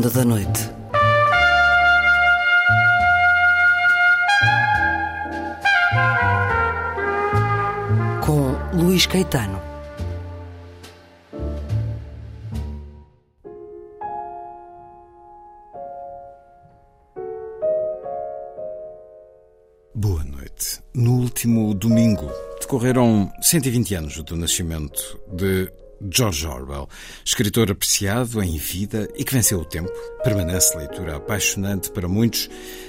Ronda da Noite. Com Luís Caetano. Boa noite. No último domingo decorreram 120 anos do nascimento de George Orwell, escritor apreciado em vida e que venceu o tempo, permanece leitura apaixonante para muitos,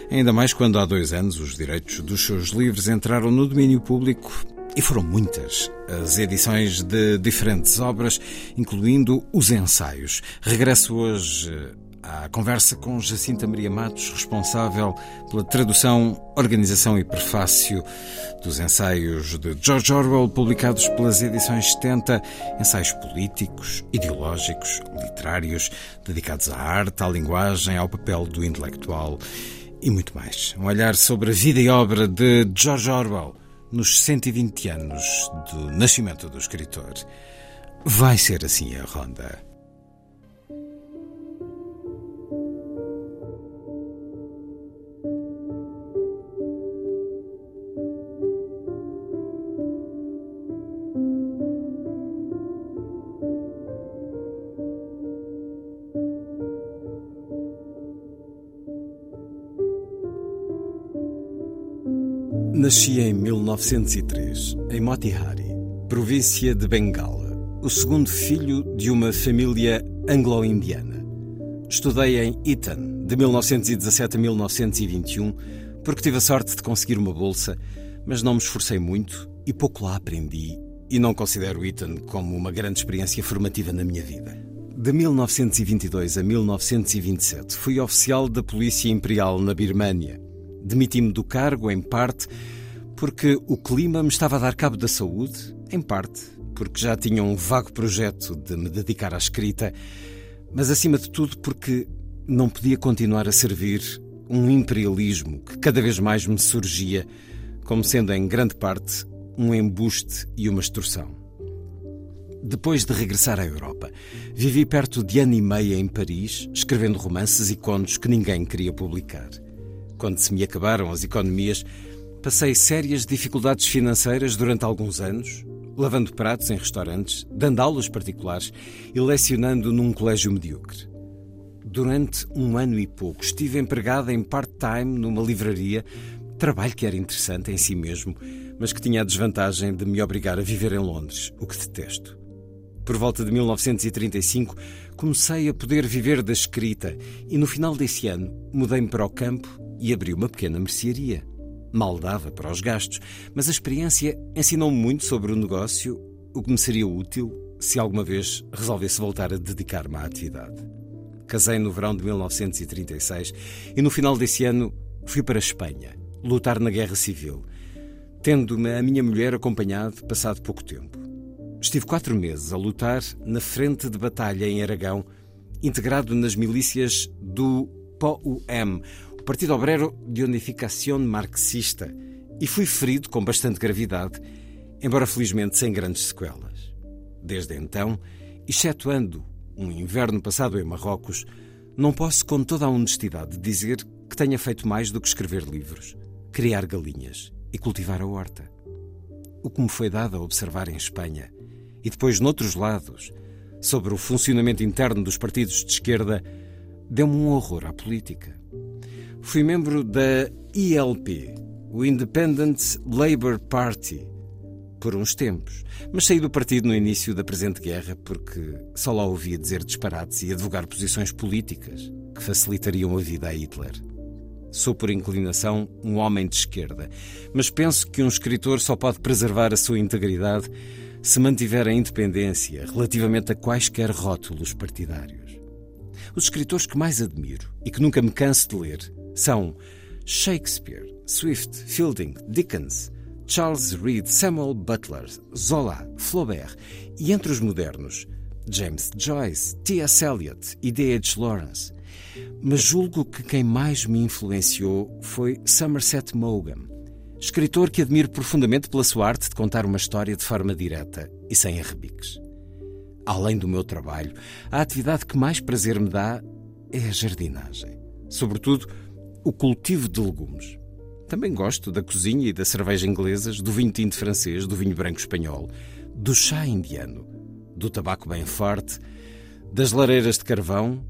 ainda mais quando há dois anos os direitos dos seus livros entraram no domínio público e foram muitas as edições de diferentes obras, incluindo os ensaios. Regresso hoje à conversa com Jacinta Maria Matos, responsável pela tradução, organização e prefácio dos ensaios de George Orwell, publicados pelas edições 70, ensaios políticos, ideológicos, literários, dedicados à arte, à linguagem, ao papel do intelectual e muito mais. Um olhar sobre a vida e obra de George Orwell nos 120 anos do nascimento do escritor. Vai ser assim a ronda. Nasci em 1903, em Motihari, província de Bengala, o segundo filho de uma família anglo-indiana. Estudei em Eton, de 1917 a 1921, porque tive a sorte de conseguir uma bolsa, mas não me esforcei muito e pouco lá aprendi, e não considero Eton como uma grande experiência formativa na minha vida. De 1922 a 1927, fui oficial da Polícia Imperial na Birmânia Demiti-me do cargo, em parte, porque o clima me estava a dar cabo da saúde, em parte, porque já tinha um vago projeto de me dedicar à escrita, mas acima de tudo porque não podia continuar a servir um imperialismo que cada vez mais me surgia como sendo em grande parte um embuste e uma extorsão. Depois de regressar à Europa, vivi perto de ano e meio em Paris, escrevendo romances e contos que ninguém queria publicar. Quando se me acabaram as economias, passei sérias dificuldades financeiras durante alguns anos, lavando pratos em restaurantes, dando aulas particulares e lecionando num colégio medíocre. Durante um ano e pouco estive empregada em part-time numa livraria, trabalho que era interessante em si mesmo, mas que tinha a desvantagem de me obrigar a viver em Londres, o que detesto. Por volta de 1935, comecei a poder viver da escrita e no final desse ano mudei-me para o campo e abri uma pequena mercearia. Mal dava para os gastos, mas a experiência ensinou-me muito sobre o negócio, o que me seria útil se alguma vez resolvesse voltar a dedicar-me à atividade. Casei no verão de 1936 e no final desse ano fui para a Espanha, lutar na Guerra Civil, tendo-me a minha mulher acompanhado passado pouco tempo. Estive quatro meses a lutar na frente de batalha em Aragão, integrado nas milícias do POUM, Partido Obrero de Unificação Marxista, e fui ferido com bastante gravidade, embora felizmente sem grandes sequelas. Desde então, excetuando um inverno passado em Marrocos, não posso com toda a honestidade dizer que tenha feito mais do que escrever livros, criar galinhas e cultivar a horta. O que me foi dado a observar em Espanha e depois noutros lados, sobre o funcionamento interno dos partidos de esquerda, deu-me um horror à política. Fui membro da ILP, o Independent Labour Party, por uns tempos, mas saí do partido no início da presente guerra porque só lá ouvia dizer disparates e advogar posições políticas que facilitariam a vida a Hitler. Sou, por inclinação, um homem de esquerda, mas penso que um escritor só pode preservar a sua integridade se mantiver a independência relativamente a quaisquer rótulos partidários. Os escritores que mais admiro e que nunca me canso de ler são Shakespeare, Swift, Fielding, Dickens, Charles Reed, Samuel Butler, Zola, Flaubert e entre os modernos, James Joyce, T.S. Eliot e D.H. Lawrence. Mas julgo que quem mais me influenciou foi Somerset Maugham, escritor que admiro profundamente pela sua arte de contar uma história de forma direta e sem arrebiques. Além do meu trabalho, a atividade que mais prazer me dá é a jardinagem, sobretudo o cultivo de legumes. Também gosto da cozinha e da cerveja inglesas, do vinho tinto francês, do vinho branco espanhol, do chá indiano, do tabaco bem forte, das lareiras de carvão,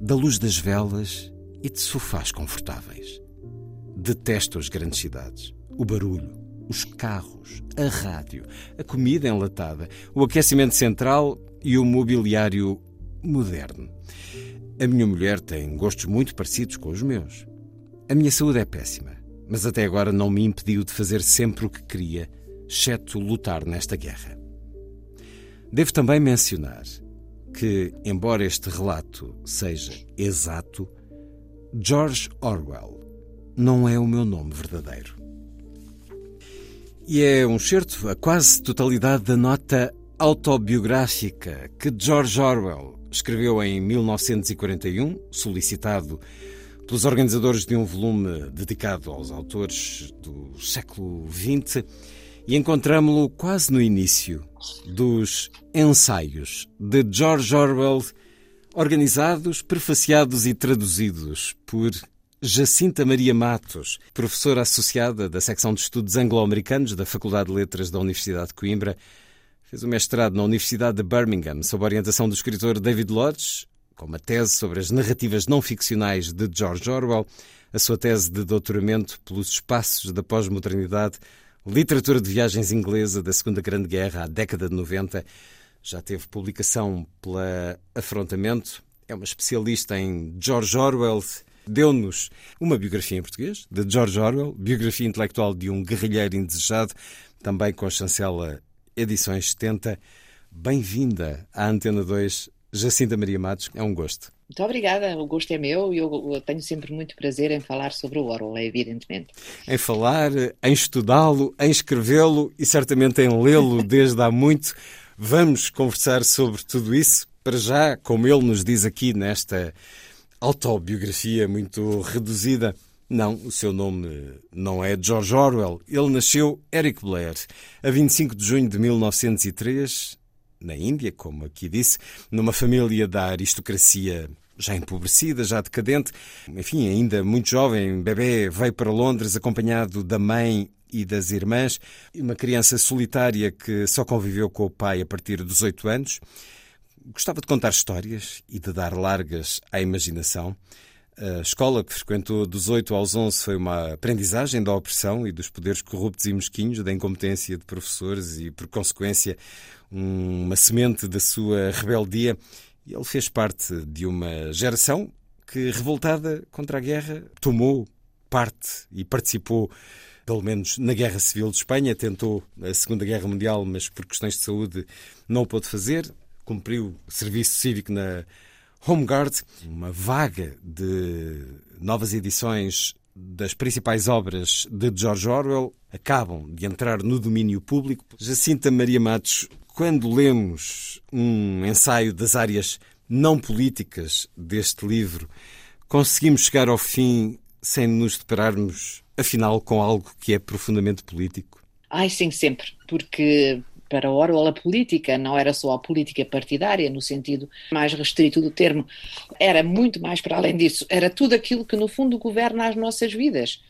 da luz das velas e de sofás confortáveis. Detesto as grandes cidades, o barulho, os carros, a rádio, a comida enlatada, o aquecimento central e o mobiliário moderno. A minha mulher tem gostos muito parecidos com os meus. A minha saúde é péssima, mas até agora não me impediu de fazer sempre o que queria, exceto lutar nesta guerra. Devo também mencionar que, embora este relato seja exato, George Orwell não é o meu nome verdadeiro. E é um certo a quase totalidade da nota autobiográfica que George Orwell escreveu em 1941, solicitado pelos organizadores de um volume dedicado aos autores do século XX, e encontramos-lo quase no início dos ensaios de George Orwell, organizados, prefaciados e traduzidos por Jacinta Maria Matos, professora associada da secção de estudos anglo-americanos da Faculdade de Letras da Universidade de Coimbra, fez o mestrado na Universidade de Birmingham sob a orientação do escritor David Lodge, com uma tese sobre as narrativas não ficcionais de George Orwell, a sua tese de doutoramento pelos espaços da pós-modernidade Literatura de viagens inglesa da Segunda Grande Guerra à década de 90. Já teve publicação pela Afrontamento. É uma especialista em George Orwell. Deu-nos uma biografia em português de George Orwell, biografia intelectual de um guerrilheiro indesejado, também com a chancela Edições 70. Bem-vinda à Antena 2, Jacinta Maria Matos. É um gosto. Muito obrigada, o gosto é meu e eu, eu, tenho sempre muito prazer em falar sobre o Orwell, evidentemente. Em falar, em estudá-lo, em escrevê-lo e certamente em lê-lo desde há muito. Vamos conversar sobre tudo isso. Para já, como ele nos diz aqui nesta autobiografia muito reduzida, não, o seu nome não é George Orwell. Ele nasceu Eric Blair a 25 de junho de 1903 na Índia, como aqui disse, numa família da aristocracia já empobrecida, já decadente. Enfim, ainda muito jovem, bebê, veio para Londres acompanhado da mãe e das irmãs, uma criança solitária que só conviveu com o pai a partir dos oito anos. Gostava de contar histórias e de dar largas à imaginação. A escola que frequentou dos 8 aos 11 foi uma aprendizagem da opressão e dos poderes corruptos e mesquinhos, da incompetência de professores e, por consequência, uma semente da sua rebeldia. E ele fez parte de uma geração que, revoltada contra a guerra, tomou parte e participou, pelo menos na Guerra Civil de Espanha, tentou a Segunda Guerra Mundial, mas por questões de saúde não o pôde fazer. Cumpriu serviço cívico na Home Guard, uma vaga de novas edições das principais obras de George Orwell acabam de entrar no domínio público. Jacinta Maria Matos, quando lemos um ensaio das áreas não políticas deste livro, conseguimos chegar ao fim sem nos depararmos, afinal, com algo que é profundamente político? Ai, sim, sempre, porque para Orwell a política não era só a política partidária, no sentido mais restrito do termo, era muito mais para além disso, era tudo aquilo que no fundo governa as nossas vidas.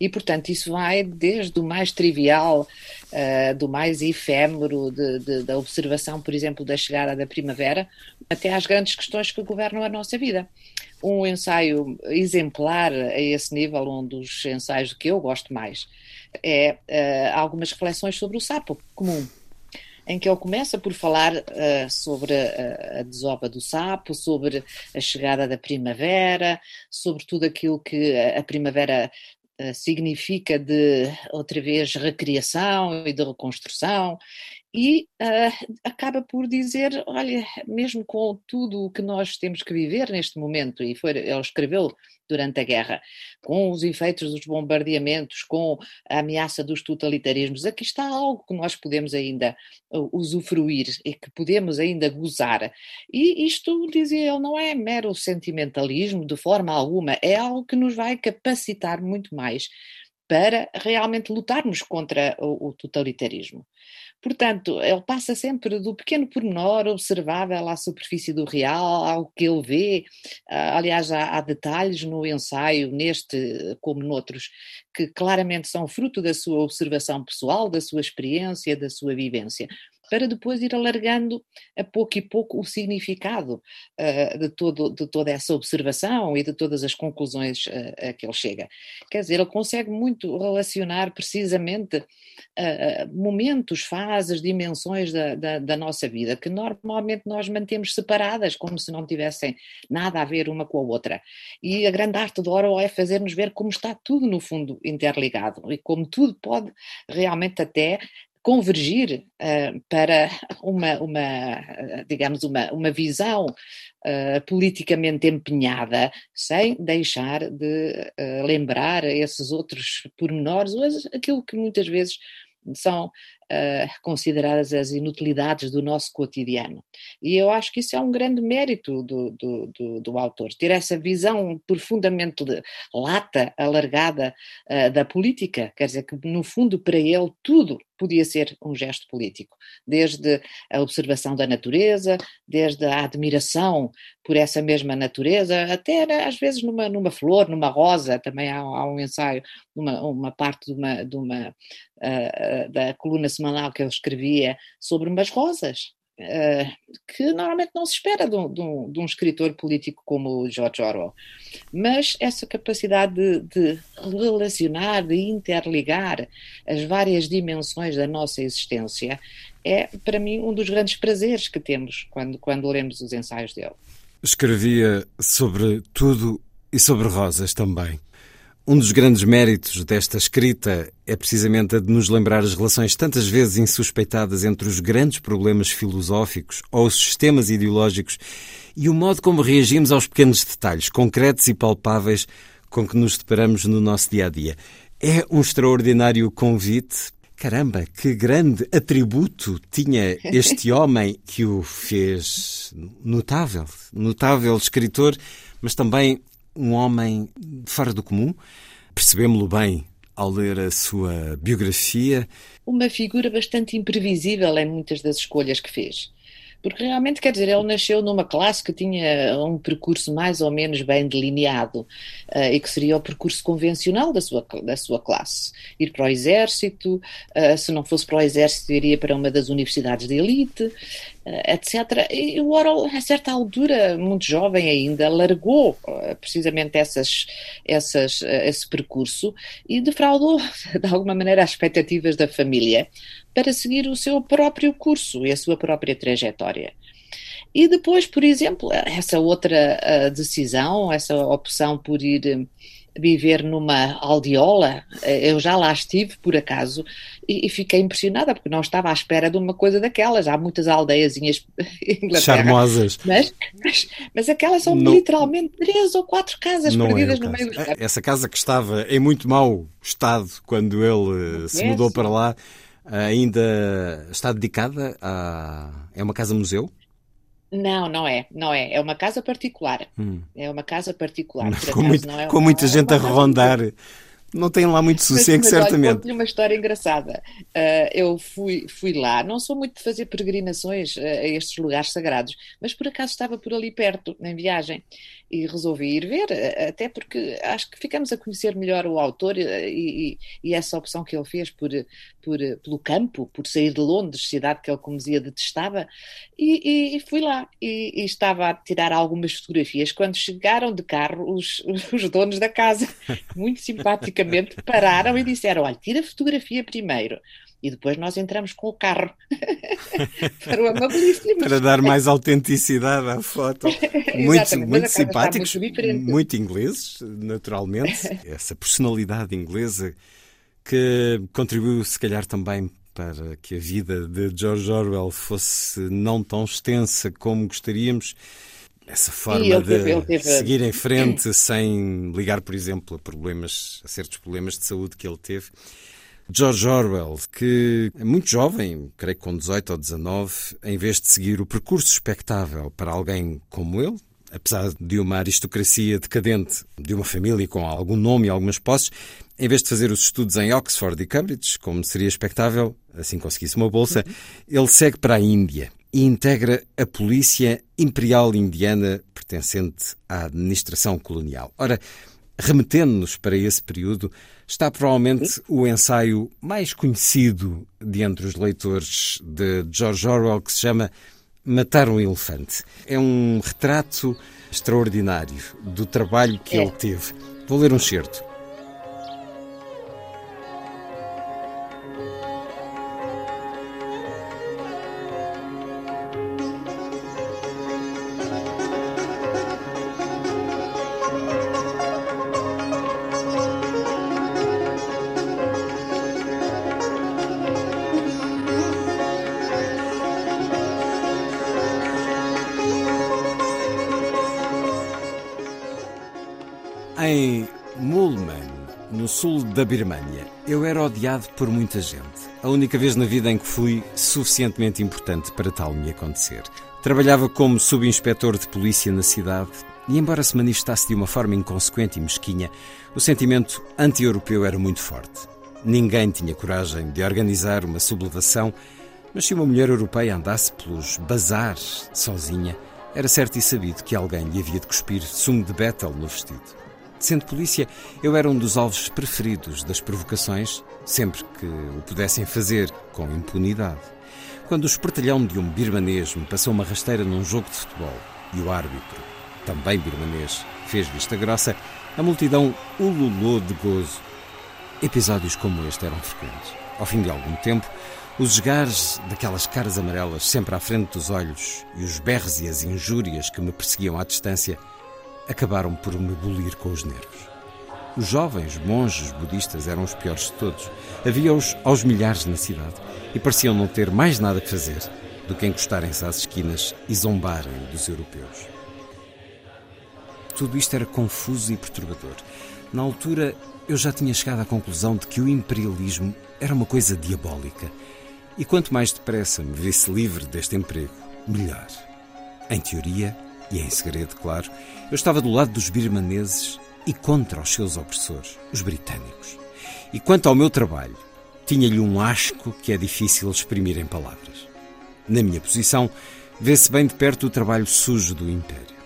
E, portanto, isso vai desde o mais trivial, uh, do mais efêmero, de, de, da observação, por exemplo, da chegada da primavera, até às grandes questões que governam a nossa vida. Um ensaio exemplar a esse nível, um dos ensaios que eu gosto mais, é uh, algumas reflexões sobre o sapo comum em que ele começa por falar uh, sobre a, a, desova do sapo, sobre a chegada da primavera, sobre tudo aquilo que a, a primavera significa de, outra vez, recriação e de reconstrução, e uh, acaba por dizer, olha, mesmo com tudo o que nós temos que viver neste momento, e foi, ele escreveu durante a guerra, com os efeitos dos bombardeamentos, com a ameaça dos totalitarismos, aqui está algo que nós podemos ainda uh, usufruir e que podemos ainda gozar. E isto, dizia ele, não é mero sentimentalismo de forma alguma, é algo que nos vai capacitar muito mais para realmente lutarmos contra o, o totalitarismo. Portanto, ele passa sempre do pequeno pormenor observável à superfície do real, ao que ele vê. Ah, aliás, há, há, detalhes no ensaio, neste como noutros, que claramente são fruto da sua observação pessoal, da sua experiência, da sua vivência para depois ir alargando a pouco e pouco o significado uh, de, todo, de toda essa observação e de todas as conclusões uh, a que ele chega. Quer dizer, ele consegue muito relacionar precisamente uh, momentos, fases, dimensões da, da, da, nossa vida que normalmente nós mantemos separadas, como se não tivessem nada a ver uma com a outra. E a grande arte do Orwell é fazer-nos ver como está tudo, no fundo, interligado e como tudo pode realmente até convergir uh, para uma, uma, digamos, uma, uma visão uh, politicamente empenhada, sem deixar de uh, lembrar esses outros pormenores, ou aquilo que muitas vezes são uh, consideradas as inutilidades do nosso cotidiano. E eu acho que isso é um grande mérito do, do, do, do autor, ter essa visão profundamente lata, alargada uh, da política, quer dizer que no fundo para ele tudo podia ser um gesto político, desde a observação da natureza, desde a admiração por essa mesma natureza, até né, às vezes numa, numa flor, numa rosa, também há, há um ensaio, uma, uma parte de uma, de uma uh, da coluna semanal que ele escrevia sobre umas rosas, Uh, que normalmente não se espera de um, de, um, de um, escritor político como o George Orwell. Mas essa capacidade de, de, relacionar, de interligar as várias dimensões da nossa existência é, para mim, um dos grandes prazeres que temos quando, quando lemos os ensaios dele. Escrevia sobre tudo e sobre rosas também. Um dos grandes méritos desta escrita é precisamente a de nos lembrar as relações tantas vezes insuspeitadas entre os grandes problemas filosóficos ou os sistemas ideológicos e o modo como reagimos aos pequenos detalhes concretos e palpáveis com que nos deparamos no nosso dia a dia. É um extraordinário convite. Caramba, que grande atributo tinha este homem que o fez notável, notável escritor, mas também um homem fora do comum. Percebemos-lo bem ao ler a sua biografia. Uma figura bastante imprevisível em muitas das escolhas que fez. Porque realmente, quer dizer, ele nasceu numa classe que tinha um percurso mais ou menos bem delineado uh, e que seria o percurso convencional da sua, da sua classe. Ir para o exército, uh, se não fosse para o exército, iria para uma das universidades de elite, etc. E o Orwell, a certa altura, muito jovem ainda, largou precisamente essas, essas, esse percurso e defraudou, de alguma maneira, as expectativas da família para seguir o seu próprio curso e a sua própria trajetória. E depois, por exemplo, essa outra decisão, essa opção por ir viver numa aldeola, uh, eu já lá estive por acaso e, e, fiquei impressionada porque não estava à espera de uma coisa daquelas. Há muitas aldeiazinhas charmosas, mas, mas, mas aquelas são não, literalmente três ou quatro casas é perdidas é no meio do Essa casa que estava em muito mau estado quando ele se mudou para lá ainda está dedicada a. É uma casa-museu? Não, não é, não é. É uma casa particular. Hum. É uma casa particular. com, muito, é com muita gente a rondar. Não tem lá muito sossego, mas, mas, certamente. Olha, uma história engraçada. Uh, eu fui, fui lá, não sou muito de fazer peregrinações uh, a estes lugares sagrados, mas por acaso estava por ali perto, em viagem, e resolvi ir ver, uh, até porque acho que ficamos a conhecer melhor o autor e, e, essa opção que ele fez por, por, pelo campo, por sair de Londres, cidade que ele, como dizia, detestava, e, e fui lá e, estava a tirar algumas fotografias. Quando chegaram de carro, os, os donos da casa, muito simpáticos basicamente pararam e disseram: olha, tira a fotografia primeiro. E depois nós entramos com o carro para o amabilíssimo. Para dar mais autenticidade à foto. muito, muito simpáticos, muito, muito ingleses, naturalmente. Essa personalidade inglesa que contribuiu, se calhar, também para que a vida de George Orwell fosse não tão extensa como gostaríamos essa forma de teve... seguir em frente sem ligar, por exemplo, a problemas, a certos problemas de saúde que ele teve. George Orwell, que é muito jovem, creio que com 18 ou 19, em vez de seguir o percurso expectável para alguém como ele, apesar de uma aristocracia decadente, de uma família com algum nome e algumas posses, Em vez de fazer os estudos em Oxford e Cambridge, como seria expectável, assim conseguisse uma bolsa, ele segue para a Índia e integra a Polícia Imperial Indiana pertencente à administração colonial. Ora, remetendo-nos para esse período, está provavelmente o ensaio mais conhecido de entre os leitores de George Orwell, que se chama Matar um Elefante. É um retrato extraordinário do trabalho que é. ele teve. Vou ler um certo. Da Birmânia, eu era odiado por muita gente. A única vez na vida em que fui suficientemente importante para tal me acontecer. Trabalhava como subinspetor de polícia na cidade e, embora se manifestasse de uma forma inconsequente e mesquinha, o sentimento anti-europeu era muito forte. Ninguém tinha coragem de organizar uma sublevação, mas se uma mulher europeia andasse pelos bazares sozinha, era certo e sabido que alguém lhe havia de cuspir sumo de Bethel no vestido. Sendo polícia, eu era um dos alvos preferidos das provocações, sempre que o pudessem fazer com impunidade. Quando o espertalhão de um birmanês me passou uma rasteira num jogo de futebol e o árbitro, também birmanês, fez vista grossa, a multidão ululou de gozo. Episódios como este eram frequentes. Ao fim de algum tempo, os esgares daquelas caras amarelas sempre à frente dos olhos e os berros e as injúrias que me perseguiam à distância acabaram por me bolir com os nervos. Os jovens monges budistas eram os piores de todos. Havia-os aos milhares na cidade e pareciam não ter mais nada que fazer do que encostarem-se às esquinas e zombarem dos europeus. Tudo isto era confuso e perturbador. Na altura, eu já tinha chegado à conclusão de que o imperialismo era uma coisa diabólica. E quanto mais depressa me visse livre deste emprego, melhor. Em teoria, e em segredo, claro, eu estava do lado dos birmaneses e contra os seus opressores, os britânicos. E quanto ao meu trabalho, tinha-lhe um asco que é difícil exprimir em palavras. Na minha posição, vê-se bem de perto o trabalho sujo do Império.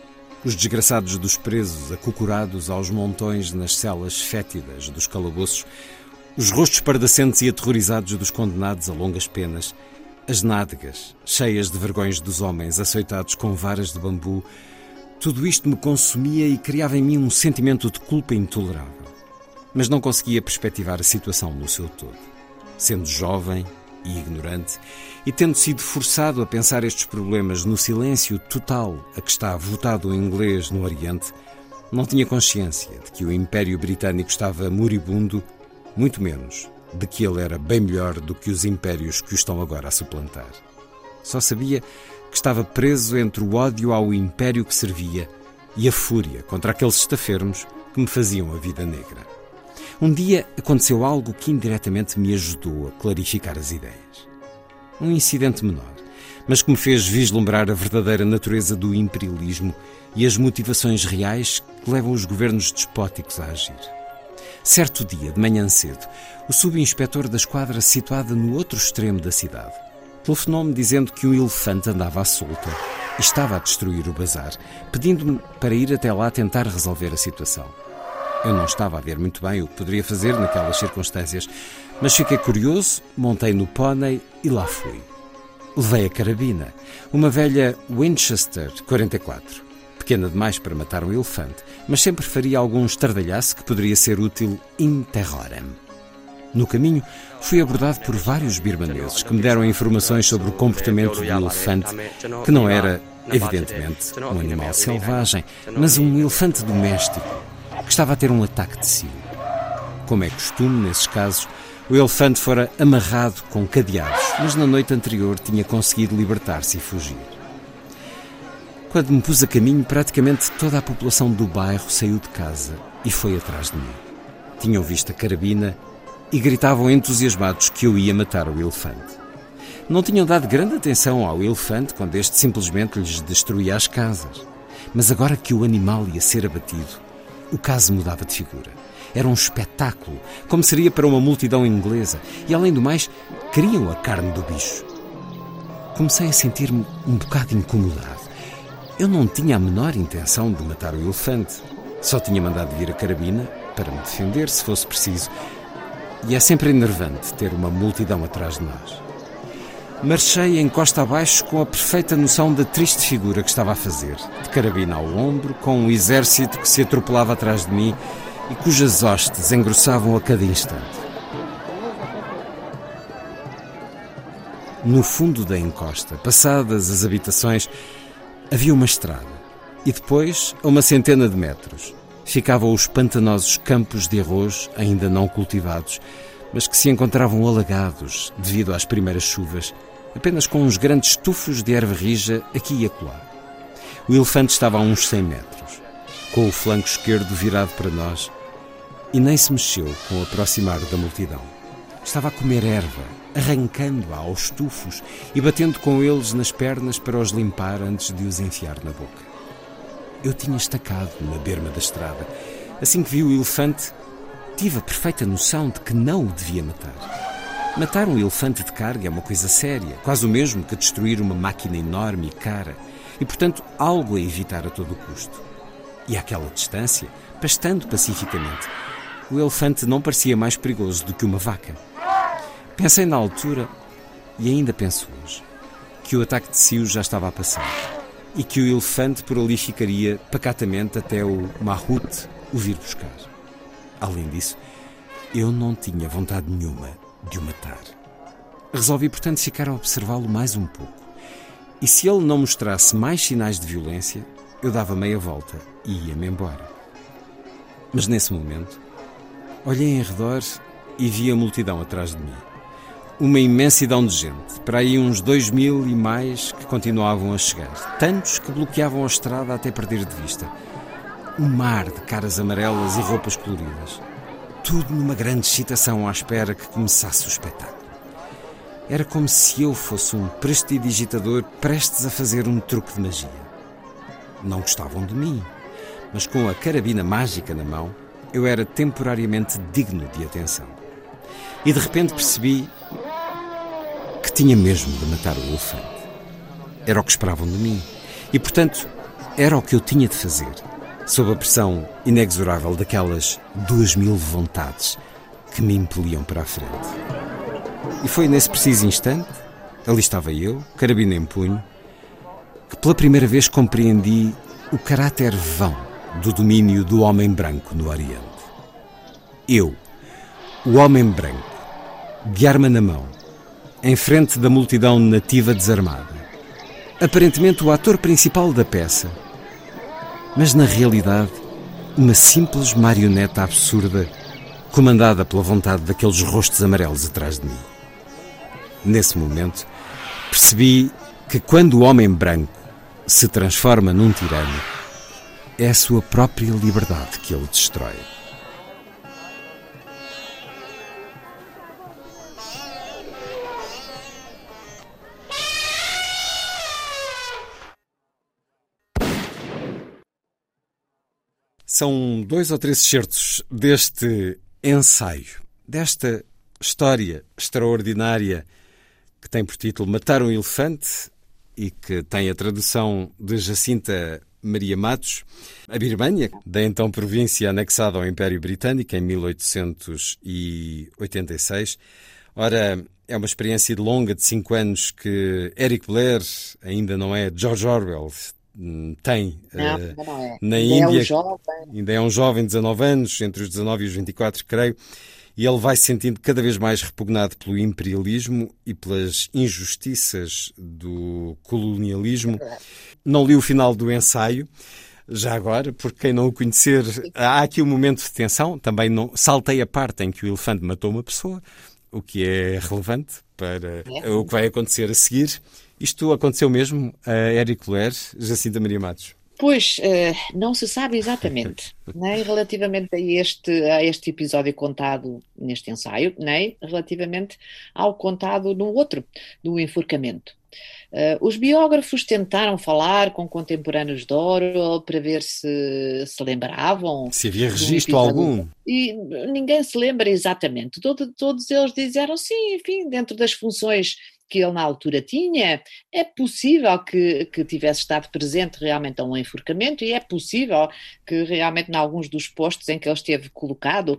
Os desgraçados dos presos acocorados aos montões nas celas fétidas dos calabouços, os rostos pardacentes e aterrorizados dos condenados a longas penas, as nádegas, cheias de vergões dos homens açoitados com varas de bambu, tudo isto me consumia e criava em mim um sentimento de culpa intolerável. Mas não conseguia perspectivar a situação no seu todo. Sendo jovem e ignorante, e tendo sido forçado a pensar estes problemas no silêncio total a que está votado o inglês no Oriente, não tinha consciência de que o Império Britânico estava moribundo, muito menos de que ele era bem melhor do que os impérios que o estão agora a suplantar. Só sabia que estava preso entre o ódio ao império que servia e a fúria contra aqueles estafermos que me faziam a vida negra. Um dia aconteceu algo que indiretamente me ajudou a clarificar as ideias. Um incidente menor, mas que me fez vislumbrar a verdadeira natureza do imperialismo e as motivações reais que levam os governos despóticos a agir. Certo dia, de manhã cedo, o subinspetor da esquadra situada no outro extremo da cidade telefonou-me dizendo que um elefante andava à solta e estava a destruir o bazar, pedindo-me para ir até lá tentar resolver a situação. Eu não estava a ver muito bem o que poderia fazer naquelas circunstâncias, mas fiquei curioso, montei no pônei e lá fui. Levei a carabina, uma velha Winchester 44 pequena demais para matar um elefante, mas sempre faria algum estardalhaço que poderia ser útil in terrorem. No caminho, fui abordado por vários birmaneses que me deram informações sobre o comportamento do elefante, que não era, evidentemente, um animal selvagem, mas um elefante doméstico, que estava a ter um ataque de ciúme. Como é costume nesses casos, o elefante fora amarrado com cadeados, mas na noite anterior tinha conseguido libertar-se e fugir. Quando me pus a caminho, praticamente toda a população do bairro saiu de casa e foi atrás de mim. Tinham visto a carabina e gritavam entusiasmados que eu ia matar o elefante. Não tinham dado grande atenção ao elefante quando este simplesmente lhes destruía as casas. Mas agora que o animal ia ser abatido, o caso mudava de figura. Era um espetáculo, como seria para uma multidão inglesa. E, além do mais, queriam a carne do bicho. Comecei a sentir-me um bocado incomodado. Eu não tinha a menor intenção de matar o elefante. Só tinha mandado vir a carabina para me defender, se fosse preciso. E é sempre enervante ter uma multidão atrás de nós. Marchei em costa abaixo com a perfeita noção da triste figura que estava a fazer, de carabina ao ombro, com um exército que se atropelava atrás de mim e cujas hostes engrossavam a cada instante. No fundo da encosta, passadas as habitações, havia uma estrada e depois, a uma centena de metros, ficavam os pantanosos campos de arroz ainda não cultivados, mas que se encontravam alagados devido às primeiras chuvas apenas com uns grandes tufos de erva rija aqui e acolá. O elefante estava a uns 100 metros, com o flanco esquerdo virado para nós, e nem se mexeu com o aproximar da multidão. Estava a comer erva, arrancando-a aos tufos e batendo com eles nas pernas para os limpar antes de os enfiar na boca. Eu tinha estacado na berma da estrada. Assim que vi o elefante, tive a perfeita noção de que não o devia matar. Matar um elefante de carga é uma coisa séria, quase o mesmo que destruir uma máquina enorme e cara, e portanto algo a evitar a todo custo. E àquela distância, pastando pacificamente, o elefante não parecia mais perigoso do que uma vaca. Pensei na altura, e ainda penso hoje, que o ataque de Cio já estava a passar e que o elefante por ali ficaria pacatamente até o Mahut o vir buscar. Além disso, eu não tinha vontade nenhuma de o matar. Resolvi, portanto, ficar a observá-lo mais um pouco. E se ele não mostrasse mais sinais de violência, eu dava meia volta e ia-me embora. Mas nesse momento, olhei em redor e vi a multidão atrás de mim. Uma imensidão de gente, para aí uns dois mil e mais que continuavam a chegar. Tantos que bloqueavam a estrada até perder de vista. Um mar de caras amarelas e roupas coloridas. Tudo numa grande excitação à espera que começasse o espetáculo. Era como se eu fosse um prestidigitador prestes a fazer um truque de magia. Não gostavam de mim, mas com a carabina mágica na mão, eu era temporariamente digno de atenção. E de repente percebi tinha mesmo de matar o elefante. Era o que esperavam de mim. E, portanto, era o que eu tinha de fazer sob a pressão inexorável daquelas duas mil vontades que me impeliam para a frente. E foi nesse preciso instante, ali estava eu, carabina em punho, que pela primeira vez compreendi o caráter vão do domínio do homem branco no Oriente. Eu, o homem branco, de arma na mão, em frente da multidão nativa desarmada, aparentemente o ator principal da peça, mas na realidade uma simples marioneta absurda comandada pela vontade daqueles rostos amarelos atrás de mim. Nesse momento, percebi que quando o homem branco se transforma num tirano, é a sua própria liberdade que ele destrói. São dois ou três certos deste ensaio, desta história extraordinária que tem por título Matar um Elefante e que tem a tradução de Jacinta Maria Matos, a Birmânia, da então província anexada ao Império Britânico em 1886. Ora, é uma experiência longa de cinco anos que Eric Blair ainda não é George Orwell, tem não, uh, não é. na ainda Índia. É um jovem. Ainda é um jovem de 19 anos, entre os 19 e os 24, creio. E ele vai se sentindo cada vez mais repugnado pelo imperialismo e pelas injustiças do colonialismo. Não li o final do ensaio, já agora, porque quem não o conhecer, há aqui um momento de tensão. Também não saltei a parte em que o elefante matou uma pessoa, o que é relevante para é. o que vai acontecer a seguir. Isto aconteceu mesmo a Eric Ler, Jacinta Maria Matos. Pois, uh, não se sabe exatamente, nem relativamente a este, a este episódio contado neste ensaio, nem relativamente ao contado no outro, do enforcamento. Uh, os biógrafos tentaram falar com contemporâneos de Orwell para ver se se lembravam. Se havia registro algum. E ninguém se lembra exatamente. Todo, todos eles disseram sim, enfim, dentro das funções que ele na altura tinha, é possível que, que tivesse estado presente realmente a um enforcamento e é possível que realmente em alguns dos postos em que ele esteve colocado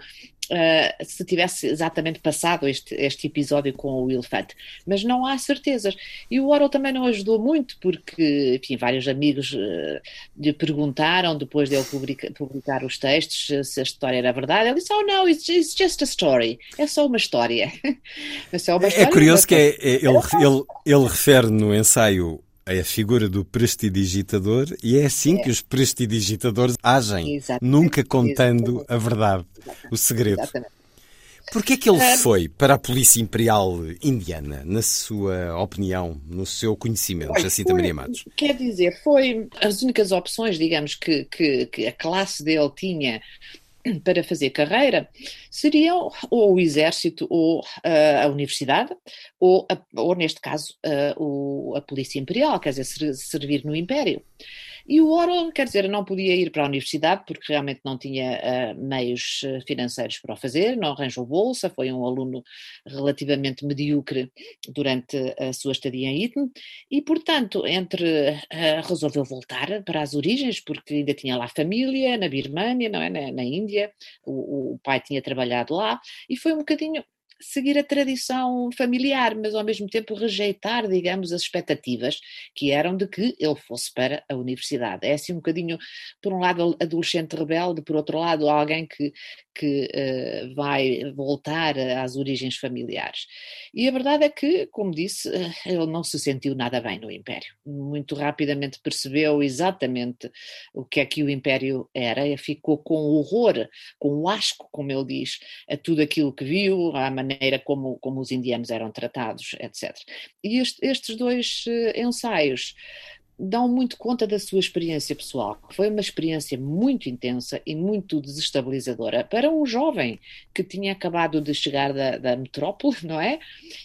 uh, se tivesse exatamente passado este, este episódio com o Will Fudd, mas não há certezas. E o Orwell também não ajudou muito, porque, enfim, vários amigos uh, lhe perguntaram, depois de ele publica, publicar os textos, se a história era verdade. Ele disse: Oh, não, it's, it's just a story. É só uma história. é, só uma é história, é curioso que é, é, ele, ele, ele refere no ensaio a figura do prestidigitador e é assim é. que os prestidigitadores agem, Exatamente. nunca contando Exatamente. a verdade, o segredo. Exatamente. Porquê é que ele foi para a Polícia Imperial Indiana, na sua opinião, no seu conhecimento, Jacinta Maria Matos? Quer dizer, foi as únicas opções, digamos, que, que, que a classe dele tinha para fazer carreira seriam ou o exército ou uh, a universidade ou, a, ou neste caso uh, o, a polícia imperial, quer dizer, servir no império. E o Orwell, quer dizer, não podia ir para a universidade porque realmente não tinha uh, meios eh, financeiros para o fazer, não arranjou bolsa, foi um aluno relativamente medíocre durante a sua estadia em Eton. E, portanto, entre uh, resolveu voltar para as origens porque ainda tinha lá família na Birmânia, não é, na, na Índia, o, o pai tinha trabalhado lá e foi um bocadinho seguir a tradição familiar, mas ao mesmo tempo rejeitar, digamos, as expectativas que eram de que ele fosse para a universidade. É assim um bocadinho, por um lado, adolescente rebelde, por outro lado, alguém que, que uh, vai voltar às origens familiares. E a verdade é que, como disse, uh, ele não se sentiu nada bem no Império. Muito rapidamente percebeu exatamente o que é que o Império era, e ficou com horror, com asco, como ele diz, a tudo aquilo que viu, à maneira como, como os indianos eram tratados, etc. E este, estes dois uh, ensaios dão muito conta da sua experiência pessoal, que foi uma experiência muito intensa e muito desestabilizadora para um jovem que tinha acabado de chegar da, da metrópole, não é?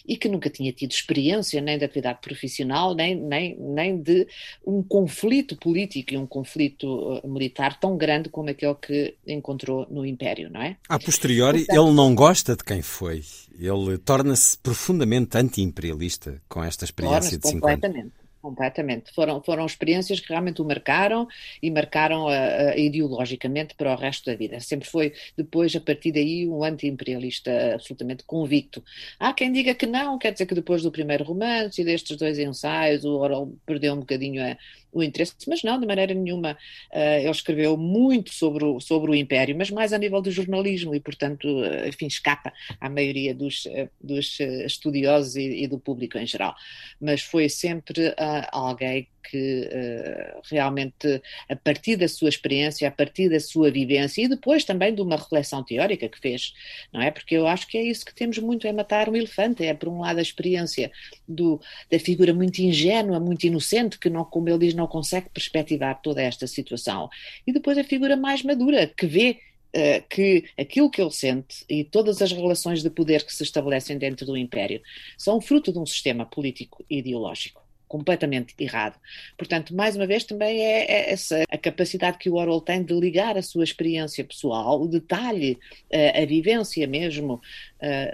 E que nunca tinha tido experiência nem de atividade profissional, nem, nem, nem de um conflito político e um conflito uh, militar tão grande como aquele que encontrou no Império, não é? A posteriori, Portanto, ele não gosta de quem foi. Ele torna-se profundamente anti-imperialista com esta experiência de 50 anos. Completamente. Foram, foram experiências que realmente o marcaram e marcaram a, a, ideologicamente para o resto da vida. Sempre foi, depois, a partir daí, um anti-imperialista absolutamente convicto. Há quem diga que não, quer dizer que depois do primeiro romance e destes dois ensaios, o Orwell perdeu um bocadinho a, o interesse, mas não, de maneira nenhuma. Uh, ele escreveu muito sobre o, sobre o Império, mas mais a nível do jornalismo e, portanto, uh, enfim, escapa à maioria dos, uh, dos estudiosos e, e, do público em geral. Mas foi sempre alguém que uh, realmente, a partir da sua experiência, a partir da sua vivência e depois também de uma reflexão teórica que fez, não é? Porque eu acho que é isso que temos muito, é matar um elefante, é por um lado a experiência do, da figura muito ingênua, muito inocente, que não, como ele diz, não consegue perspectivar toda esta situação, e depois a figura mais madura, que vê Uh, que aquilo que ele sente e todas as relações de poder que se estabelecem dentro do Império são fruto de um sistema político e ideológico completamente errado. Portanto, mais uma vez, também é, é essa a capacidade que o Orwell tem de ligar a sua experiência pessoal, o detalhe, a, a vivência mesmo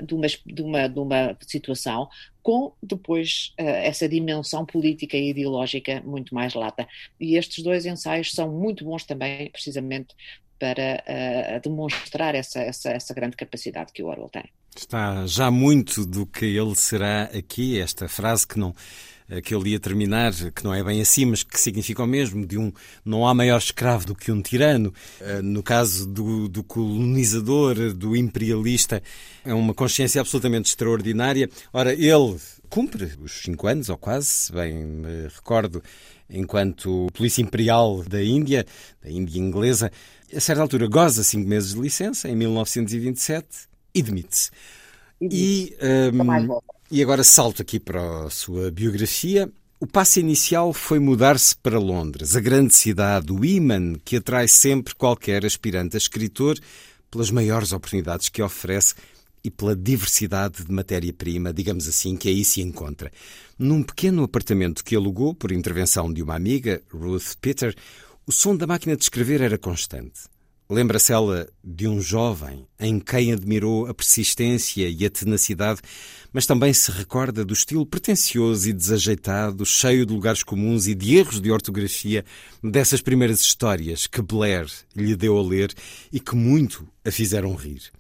de, uma, de, uma, de uma situação, com depois essa dimensão política e ideológica muito mais lata. E estes dois ensaios são muito bons também, precisamente, para demonstrar essa, essa, essa grande capacidade que o Orwell tem. Está já muito do que ele será aqui, esta frase que não que ele ia terminar, que não é bem assim, mas que significa o mesmo, de um não há maior escravo do que um tirano. Eh, no caso do, do colonizador, do imperialista, é uma consciência absolutamente extraordinária. Ora, ele cumpre os cinco anos, ou quase, se bem me recordo, enquanto polícia imperial da Índia, da Índia inglesa. A certa altura goza cinco meses de licença, em 1927, e demite-se. E, um, e agora salto aqui para a sua biografia. O passo inicial foi mudar-se para Londres, a grande cidade, o imã que atrai sempre qualquer aspirante a escritor pelas maiores oportunidades que oferece e pela diversidade de matéria-prima, digamos assim, que aí se encontra. Num pequeno apartamento que alugou por intervenção de uma amiga, Ruth Peter, o som da máquina de escrever era constante. Lembra-se ela de um jovem em quem admirou a persistência e a tenacidade, mas também se recorda do estilo pretencioso e desajeitado, cheio de lugares comuns e de erros de ortografia dessas primeiras histórias que Blair lhe deu a ler e que muito a fizeram rir.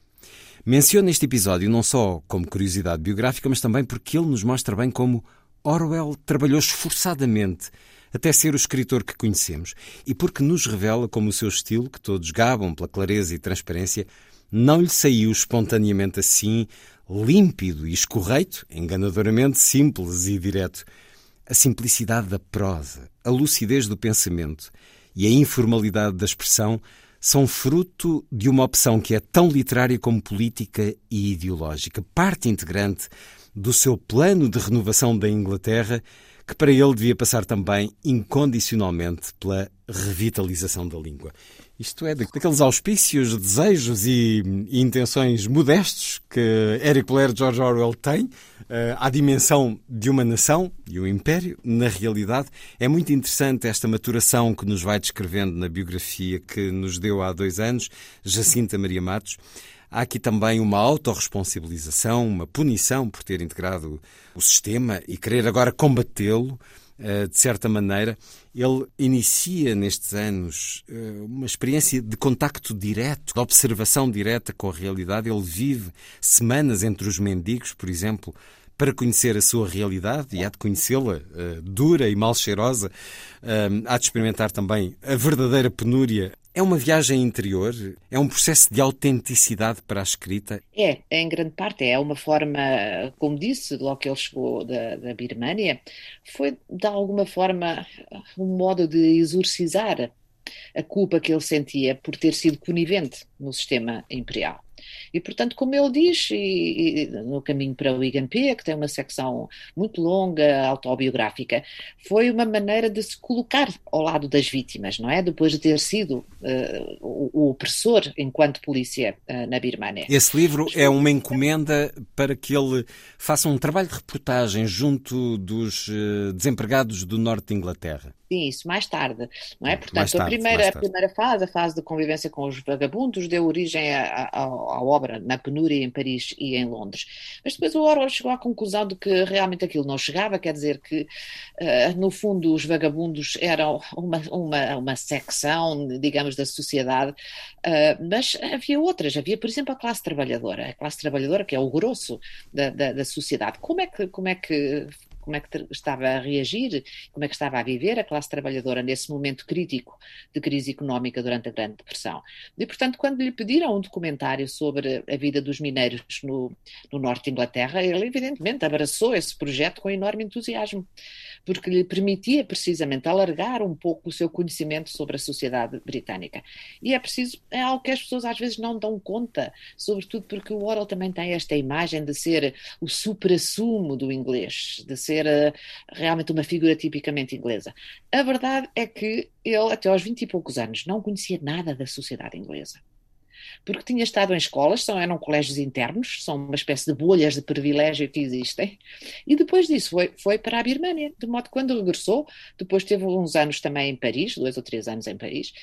Menciona este episódio não só como curiosidade biográfica, mas também porque ele nos mostra bem como Orwell trabalhou esforçadamente até ser o escritor que conhecemos, e porque nos revela como o seu estilo, que todos gabam pela clareza e transparência, não lhe saiu espontaneamente assim, límpido e escorreito, enganadoramente simples e direto. A simplicidade da prosa, a lucidez do pensamento e a informalidade da expressão são fruto de uma opção que é tão literária como política e ideológica, parte integrante do seu plano de renovação da Inglaterra que para ele devia passar também incondicionalmente pela revitalização da língua. Isto é, daqueles auspícios, desejos e, e intenções modestos que Eric Blair George Orwell tem uh, à dimensão de uma nação e um império. Na realidade, é muito interessante esta maturação que nos vai descrevendo na biografia que nos deu há dois anos, Jacinta Maria Matos. Há aqui também uma autorresponsabilização, uma punição por ter integrado o sistema e querer agora combatê-lo, eh, de certa maneira. Ele inicia nestes anos eh, uma experiência de contacto direto, de observação direta com a realidade. Ele vive semanas entre os mendigos, por exemplo, para conhecer a sua realidade e há de conhecê-la uh, dura e mal cheirosa, há de experimentar também a verdadeira penúria é uma viagem interior? É um processo de autenticidade para a escrita? É, em grande parte. É uma forma, como disse, logo que ele chegou da, da Birmânia, foi de alguma forma um modo de exorcizar a culpa que ele sentia por ter sido conivente no sistema imperial. E, portanto, como ele diz, e, e, no caminho para o IGMP, que tem uma secção muito longa, autobiográfica, foi uma maneira de se colocar ao lado das vítimas, não é? Depois de ter sido uh, o, o, opressor enquanto polícia uh, na Birmania. Esse livro é uma encomenda para que ele faça um trabalho de reportagem junto dos uh, desempregados do norte de Inglaterra. Sim, isso mais tarde, não é? Portanto, tarde, a, primeira, a primeira fase, a fase de convivência com os vagabundos, deu origem à, obra na penúria em Paris e em Londres. Mas depois o Orwell chegou à conclusão de que realmente aquilo não chegava, quer dizer que, uh, no fundo, os vagabundos eram uma, uma, uma secção, digamos, da sociedade, uh, mas havia outras. Havia, por exemplo, a classe trabalhadora, a classe trabalhadora que é o grosso da, da, da sociedade. Como é que, como é que como é que estava a reagir, como é que estava a viver a classe trabalhadora nesse momento crítico de crise económica durante a Grande Depressão. E, portanto, quando lhe pediram um documentário sobre a vida dos mineiros no, no norte de Inglaterra, ele evidentemente abraçou esse projeto com enorme entusiasmo, porque lhe permitia precisamente alargar um pouco o seu conhecimento sobre a sociedade britânica. E é preciso, é algo que as pessoas às vezes não dão conta, sobretudo porque o Orwell também tem esta imagem de ser o supra-sumo do inglês, de ser ser uh, realmente uma figura tipicamente inglesa. A verdade é que ele, até aos 20 e poucos anos, não conhecia nada da sociedade inglesa porque tinha estado em escolas, são, eram colégios internos, são uma espécie de bolhas de privilégio que existem, e depois disso foi, foi para a Birmânia, de modo que quando regressou, depois teve uns anos também em Paris, dois ou três anos em Paris,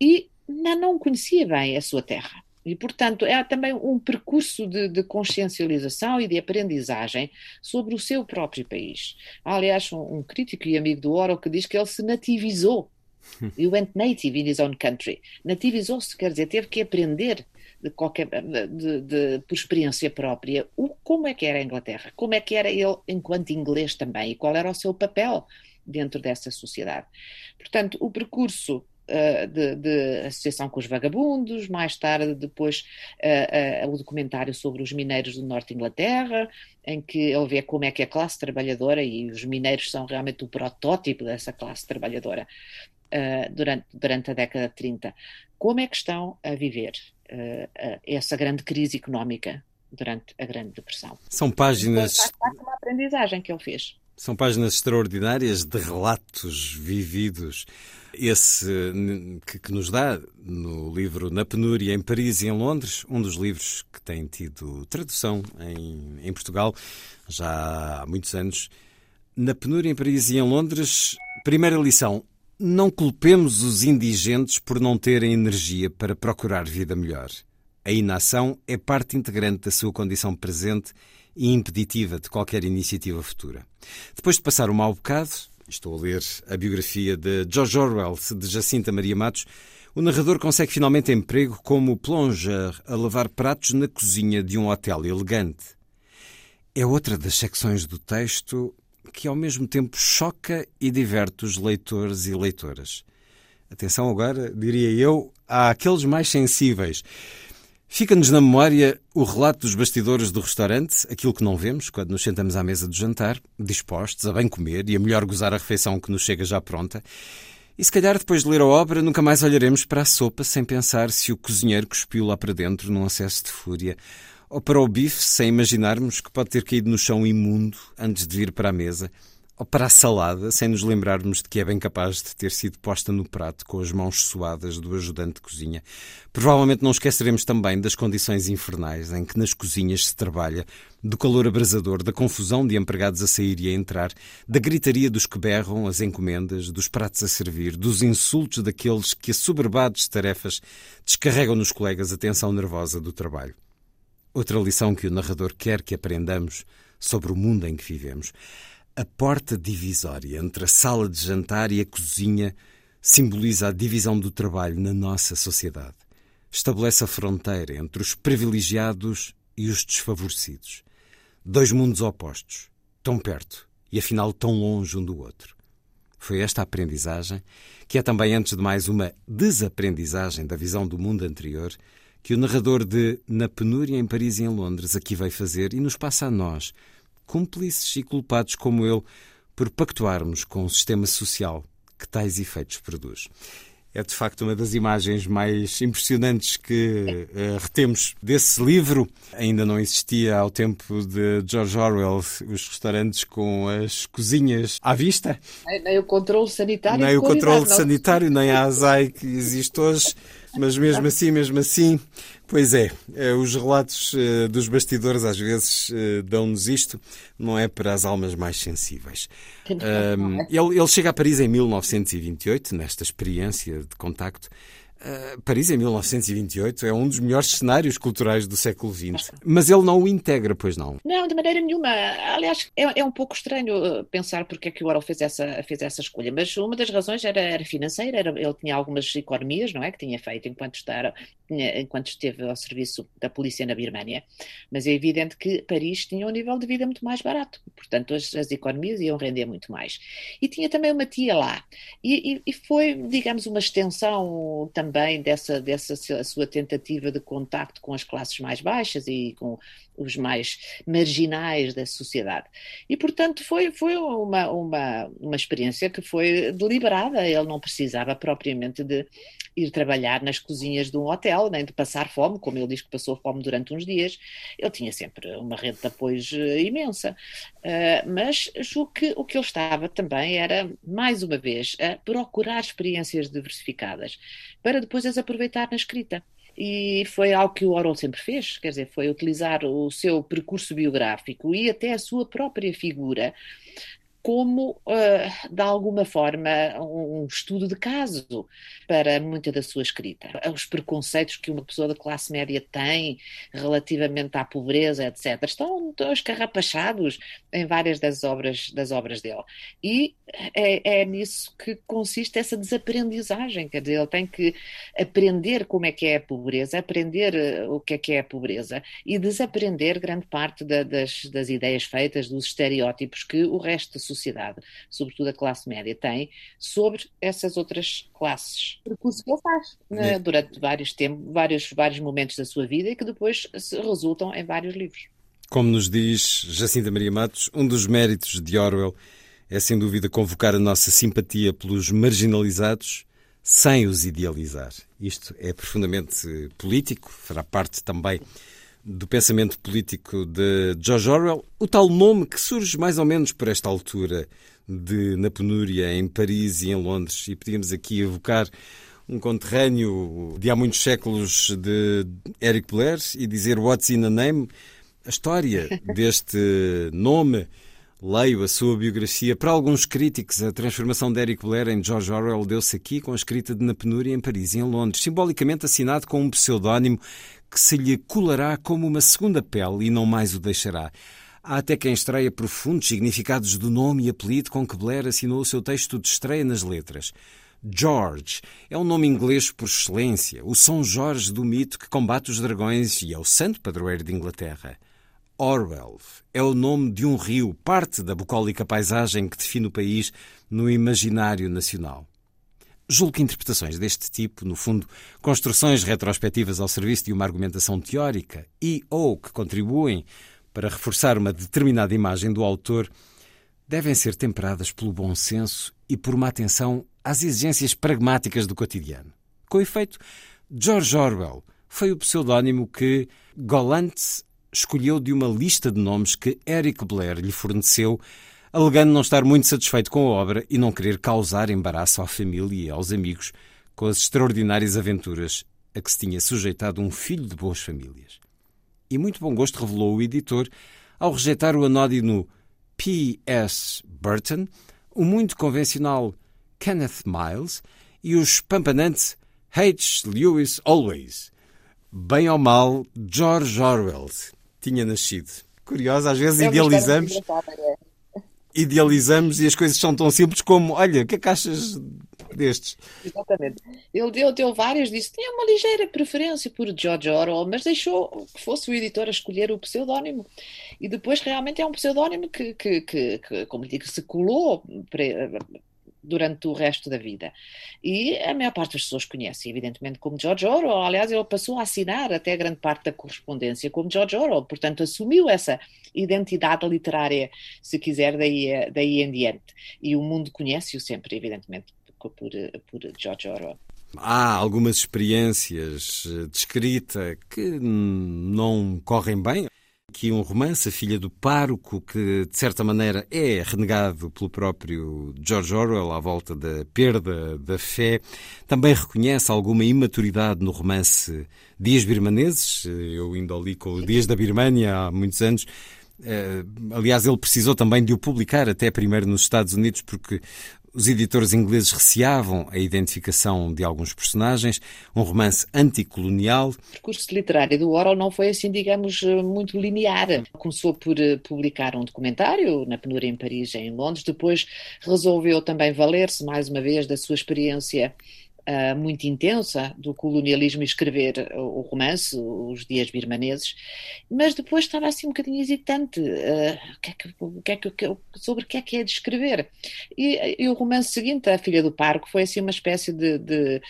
e não, não conhecia bem a sua terra. E, portanto, é também um percurso de, de, consciencialização e de aprendizagem sobre o seu próprio país. Há, aliás, um, um, crítico e amigo do Oro que diz que ele se nativizou. He went native in his own country. Nativizou-se, quer dizer, teve que aprender de qualquer, de, de, por experiência própria o, como é que era a Inglaterra, como é que era ele enquanto inglês também e qual era o seu papel dentro dessa sociedade. Portanto, o percurso uh, de, de, associação com os vagabundos, mais tarde depois uh, uh, o documentário sobre os mineiros do norte de Inglaterra, em que ele vê como é que a classe trabalhadora, e os mineiros são realmente o protótipo dessa classe trabalhadora durante, durante a década de 30, como é que estão a viver essa grande crise económica durante a Grande Depressão. São páginas. Faz parte de uma aprendizagem que ele fez. São páginas extraordinárias de relatos vividos. Esse que, que, nos dá no livro Na Penúria em Paris e em Londres, um dos livros que tem tido tradução em, em Portugal já há muitos anos. Na Penúria em Paris e em Londres, primeira lição: não culpemos os indigentes por não terem energia para procurar vida melhor. A inação é parte integrante da sua condição presente e impeditiva de qualquer iniciativa futura. Depois de passar um mau bocado, estou a ler a biografia de George Orwell de Jacinta Maria Matos, o narrador consegue finalmente emprego como plonger a lavar pratos na cozinha de um hotel elegante. É outra das secções do texto que ao mesmo tempo choca e diverte os leitores e leitoras. Atenção agora, diria eu, àqueles mais sensíveis. Fica-nos na memória o relato dos bastidores do restaurante, aquilo que não vemos quando nos sentamos à mesa do jantar, dispostos a bem comer e a melhor gozar a refeição que nos chega já pronta. E se calhar depois de ler a obra nunca mais olharemos para a sopa sem pensar se o cozinheiro cuspiu lá para dentro num acesso de fúria ou para o bife, sem imaginarmos que pode ter caído no chão imundo antes de vir para a mesa, para a salada, sem nos lembrarmos de que é bem capaz de ter sido posta no prato com as mãos suadas do ajudante de cozinha. Provavelmente não esqueceremos também das condições infernais em que nas cozinhas se trabalha, do calor abrasador, da confusão de empregados a sair e a entrar, da gritaria dos que berram as encomendas, dos pratos a servir, dos insultos daqueles que, assoberbados de tarefas, descarregam nos colegas a tensão nervosa do trabalho. Outra lição que o narrador quer que aprendamos sobre o mundo em que vivemos. A porta divisória entre a sala de jantar e a cozinha simboliza a divisão do trabalho na nossa sociedade. Estabelece a fronteira entre os privilegiados e os desfavorecidos. Dois mundos opostos, tão perto e afinal tão longe um do outro. Foi esta aprendizagem, que é também, antes de mais, uma desaprendizagem da visão do mundo anterior, que o narrador de Na Penúria em Paris e em Londres aqui veio fazer e nos passa a nós, cúmplices e culpados como ele, por pactuarmos com o sistema social que tais efeitos produz. É de facto uma das imagens mais impressionantes que uh, retemos desse livro. Ainda não existia ao tempo de George Orwell os restaurantes com as cozinhas à vista. Nem, nem o controle sanitário. Nem o controle sanitário, nem a ASAI que existe hoje. Mas mesmo assim, mesmo assim, pois é, eh, os relatos eh, dos bastidores às vezes eh, dão-nos isto, não é para as almas mais sensíveis. ele, ele chega a Paris em 1928, nesta experiência de contacto, Uh, Paris, em 1928, é um dos melhores cenários culturais do século XX. Mas ele não o integra, pois não? Não, de maneira nenhuma. Aliás, é, é um pouco estranho uh, pensar porque é que o Orwell fez essa, fez essa escolha. Mas uma das razões era, era financeira. Era, ele tinha algumas economias, não é? Que tinha feito enquanto, estar, enquanto esteve ao serviço da polícia na Birmânia. Mas é evidente que Paris tinha um nível de vida muito mais barato. Portanto, as, as economias iam render muito mais. E tinha também uma tia lá. E, e, e foi, digamos, uma extensão também também dessa, dessa sua tentativa de contacto com as classes mais baixas e com os mais marginais da sociedade. E, portanto, foi, foi uma, uma, uma experiência que foi deliberada. Ele não precisava propriamente de ir trabalhar nas cozinhas de um hotel, nem de passar fome, como ele diz que passou fome durante uns dias. Ele tinha sempre uma rede de apoios eh, imensa. Uh, mas julgo que o que ele estava também era, mais uma vez, a procurar experiências diversificadas para depois as aproveitar na escrita e foi algo que o Orwell sempre fez, quer dizer, foi utilizar o seu percurso biográfico e até a sua própria figura como, uh, de alguma forma, um estudo de caso para muita da sua escrita. Os preconceitos que uma pessoa da classe média tem relativamente à pobreza, etc., estão, estão escarrapachados em várias das obras, das obras dele. E é, é, nisso que consiste essa desaprendizagem, quer dizer, ele tem que aprender como é que é a pobreza, aprender eh, o que é que é a pobreza e desaprender grande parte da, das, das ideias feitas, dos estereótipos que o resto da sociedade, sobretudo a classe média, tem sobre essas outras classes. Percurso que ele faz né, durante vários tempos, vários, vários momentos da sua vida e que depois resultam em vários livros. Como nos diz Jacinta Maria Matos, um dos méritos de Orwell é sem dúvida convocar a nossa simpatia pelos marginalizados sem os idealizar. Isto é profundamente político, fará parte também do pensamento político de George Orwell, o tal nome que surge mais ou menos por esta altura de Na Penúria em Paris e em Londres, e podíamos aqui evocar um conterrâneo de há muitos séculos de Eric Blair e dizer What's in a Name? A história deste nome, leio a sua biografia. Para alguns críticos, a transformação de Eric Blair em George Orwell deu-se aqui com a escrita de Na Penúria em Paris e em Londres, simbolicamente assinado com um pseudónimo que se lhe colará como uma segunda pele e não mais o deixará. Há até quem estreia profundos significados do nome e apelido com que Blair assinou o seu texto de estreia nas letras. George é um nome inglês por excelência, o São Jorge do mito que combate os dragões e é o santo padroeiro de Inglaterra. Orwell é o nome de um rio, parte da bucólica paisagem que define o país no imaginário nacional. Julgo que interpretações deste tipo, no fundo, construções retrospectivas ao serviço de uma argumentação teórica e ou que contribuem para reforçar uma determinada imagem do autor, devem ser temperadas pelo bom senso e por uma atenção às exigências pragmáticas do cotidiano. Com efeito, George Orwell foi o pseudónimo que Golant escolheu de uma lista de nomes que Eric Blair lhe forneceu, alegando não estar muito satisfeito com a obra e não querer causar embaraço à família e aos amigos com as extraordinárias aventuras a que se tinha sujeitado um filho de boas famílias. E muito bom gosto revelou o editor ao rejeitar o anódino P.S. Burton, o muito convencional Kenneth Miles e os pampanantes H. Lewis Always. Bem ou mal, George Orwell tinha nascido. Curioso, às vezes é idealizamos. Idealizamos e as coisas são tão simples como: olha, o que é que achas destes? Exatamente. Ele deu, deu várias, disse tinha uma ligeira preferência por George Orwell, mas deixou que fosse o editor a escolher o pseudónimo. E depois realmente é um pseudónimo que, que, que, que como digo, se colou durante o resto da vida. E a maior parte das pessoas conhece, evidentemente, como George Orwell. Aliás, ele passou a assinar até grande parte da correspondência como George Orwell, portanto, assumiu essa identidade literária, se quiser, daí, daí em diante. E o mundo conhece-o sempre, evidentemente, por, por George Orwell. Há algumas experiências de escrita que não correm bem aqui um romance, A Filha do Pároco, que de certa maneira é renegado pelo próprio George Orwell à volta da perda da fé. Também reconhece alguma imaturidade no romance Dias Birmaneses. Eu ainda li com o Dias da Birmânia há muitos anos. Eh, aliás, ele precisou também de o publicar até primeiro nos Estados Unidos, porque os editores ingleses receavam a identificação de alguns personagens, um romance anticolonial. O percurso literário do Orwell não foi assim, digamos, muito linear. Começou por eh, publicar um documentário na penúria em Paris e em Londres, depois resolveu também valer-se mais uma vez da sua experiência uh, muito intensa do colonialismo e escrever o, romance, os dias birmaneses, mas depois estava assim um bocadinho hesitante uh, que é que, o é sobre o que é que é de escrever. E, e, o romance seguinte, A Filha do Parco, foi assim uma espécie de, de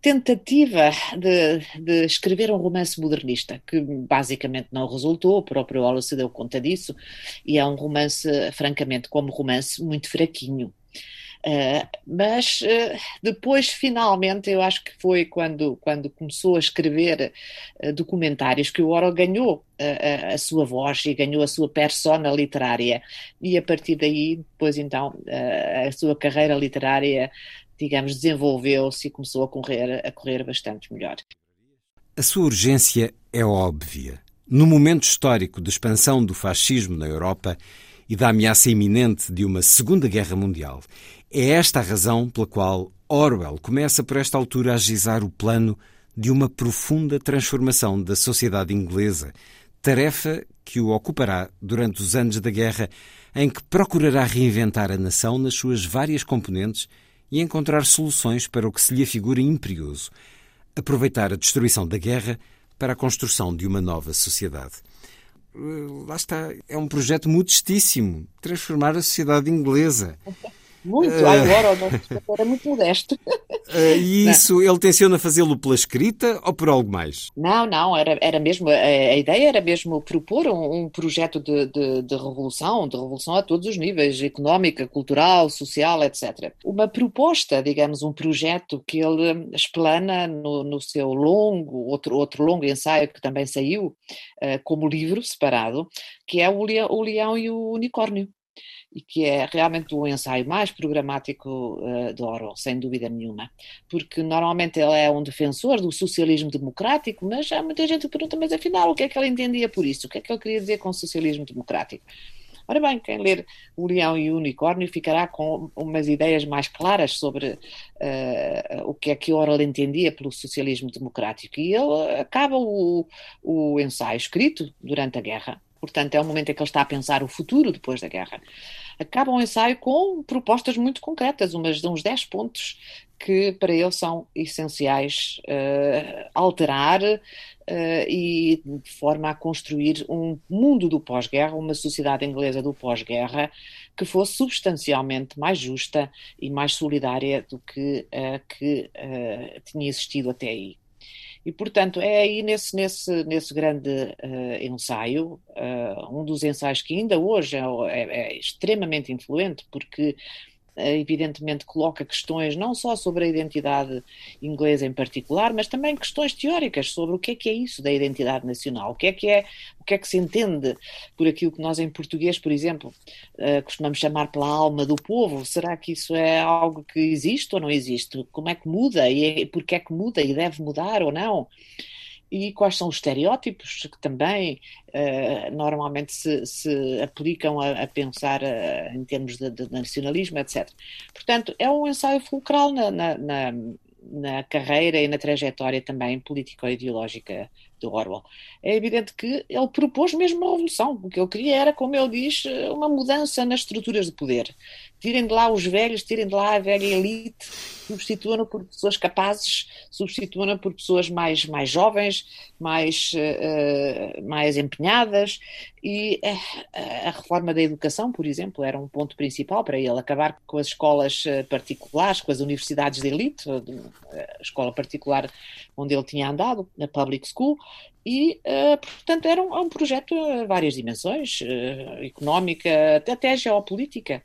tentativa de, de, escrever um romance modernista, que basicamente não resultou, o próprio Ola se deu conta disso, e é um romance, francamente, como romance, muito fraquinho. Uh, mas uh, depois, finalmente, eu acho que foi quando, quando começou a escrever uh, documentários que o Orwell ganhou a, a, sua voz e ganhou a sua persona literária. E a partir daí, depois então, a sua carreira literária, digamos, desenvolveu-se e começou a correr, a correr bastante melhor. A sua urgência é óbvia. No momento histórico de expansão do fascismo na Europa, e da ameaça iminente de uma Segunda Guerra Mundial. É esta a razão pela qual Orwell começa por esta altura a agizar o plano de uma profunda transformação da sociedade inglesa, tarefa que o ocupará durante os anos da guerra, em que procurará reinventar a nação nas suas várias componentes e encontrar soluções para o que se lhe afigura imperioso, aproveitar a destruição da guerra para a construção de uma nova sociedade. Eh, lá está, é um projeto modestíssimo transformar a sociedade inglesa. Muito, uh... agora o nosso era muito modesto. Uh, e isso, ele tenciona fazê-lo pela escrita ou por algo mais? Não, não, era, era mesmo, a, a ideia era mesmo propor um, um projeto de, de, de, revolução, de revolução a todos os níveis, económica, cultural, social, etc. Uma proposta, digamos, um projeto que ele explana no, no seu longo, outro, outro longo ensaio que também saiu uh, como livro separado, que é o, o Leão e o Unicórnio e que é realmente o ensaio mais programático uh, de Orwell, sem dúvida nenhuma, porque normalmente ele é um defensor do socialismo democrático, mas há muita gente que pergunta, mas afinal, o que é que ele entendia por isso? O que é que ele queria dizer com socialismo democrático? Ora bem, quem ler O Leão e o Unicórnio ficará com umas ideias mais claras sobre uh, o que é que Orwell entendia pelo socialismo democrático. E ele acaba o, o ensaio escrito durante a guerra, Portanto, é o momento em que ele está a pensar o futuro depois da guerra. Acaba o ensaio com propostas muito concretas, umas, uns 10 pontos que para ele são essenciais uh, alterar uh, e de forma a construir um mundo do pós-guerra, uma sociedade inglesa do pós-guerra que fosse substancialmente mais justa e mais solidária do que a que uh, tinha existido até aí. E, portanto, é aí nesse, nesse, nesse grande uh, ensaio, uh, um dos ensaios que ainda hoje é, é, é extremamente influente, porque evidentemente coloca questões não só sobre a identidade inglesa em particular, mas também questões teóricas sobre o que é que é isso da identidade nacional, o que é que é, o que é que se entende por aquilo que nós em português, por exemplo, uh, costumamos chamar pela alma do povo. Será que isso é algo que existe ou não existe? Como é que muda e é, porquê é que muda e deve mudar ou não? E quais são os estereótipos que também uh, normalmente se, se aplicam a, a pensar uh, em termos de, de, nacionalismo, etc. Portanto, é um ensaio fulcral na, na, na, na carreira e na trajetória também político-ideológica de Orwell. É evidente que ele propôs mesmo uma revolução. O que ele queria era, como ele diz, uma mudança nas estruturas de poder. Tirem de lá os velhos, tirem de lá a velha elite, substituam-no por pessoas capazes, substituam-no por pessoas mais, mais jovens, mais, uh, mais empenhadas. E uh, a reforma da educação, por exemplo, era um ponto principal para ele, acabar com as escolas particulares, com as universidades de elite, a escola particular onde ele tinha andado, na public school, e, portanto, era um, um, projeto a várias dimensões, económica, até, até geopolítica,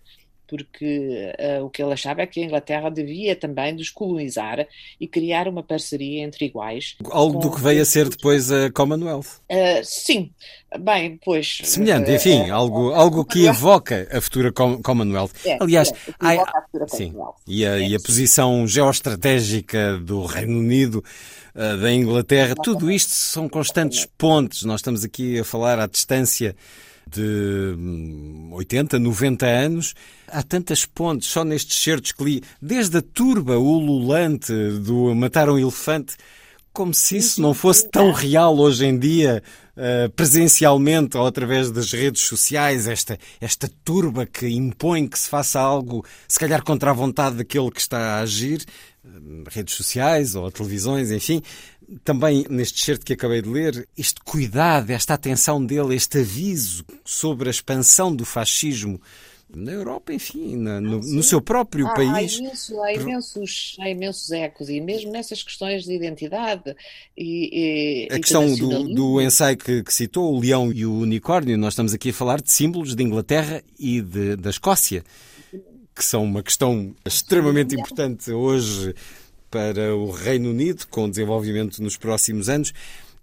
porque uh, o que ele achava é que a Inglaterra devia também descolonizar e criar uma parceria entre iguais. Algo do que veio a ser depois a Commonwealth. sim, bem, pois... Semelhante, enfim, algo, algo que evoca a futura Commonwealth. É, Aliás, é, a futura sim, Commonwealth. E, a, é. e a posição geoestratégica do Reino Unido uh, da Inglaterra, tudo isto são constantes pontes. Nós estamos aqui a falar à distância de 80, hum, 90 anos. Há tantas pontes só nestes certos que li, desde a turba ululante do Matar um Elefante, como se isso não fosse tão real hoje em dia, uh, presencialmente ou através das redes sociais, esta, esta turba que impõe que se faça algo, se calhar contra a vontade daquele que está a agir, redes sociais ou televisões, enfim. Também neste certo que acabei de ler, este cuidado, esta atenção dele, este aviso sobre a expansão do fascismo na Europa, enfim, na, no, no, seu próprio há, país. Há, imenso, há, imensos, há imensos ecos, e mesmo nessas questões de identidade e. e a questão do, do ensaio que, que, citou, o leão e o unicórnio, nós estamos aqui a falar de símbolos de Inglaterra e de, da Escócia que são uma questão extremamente importante hoje para o Reino Unido, com desenvolvimento nos próximos anos.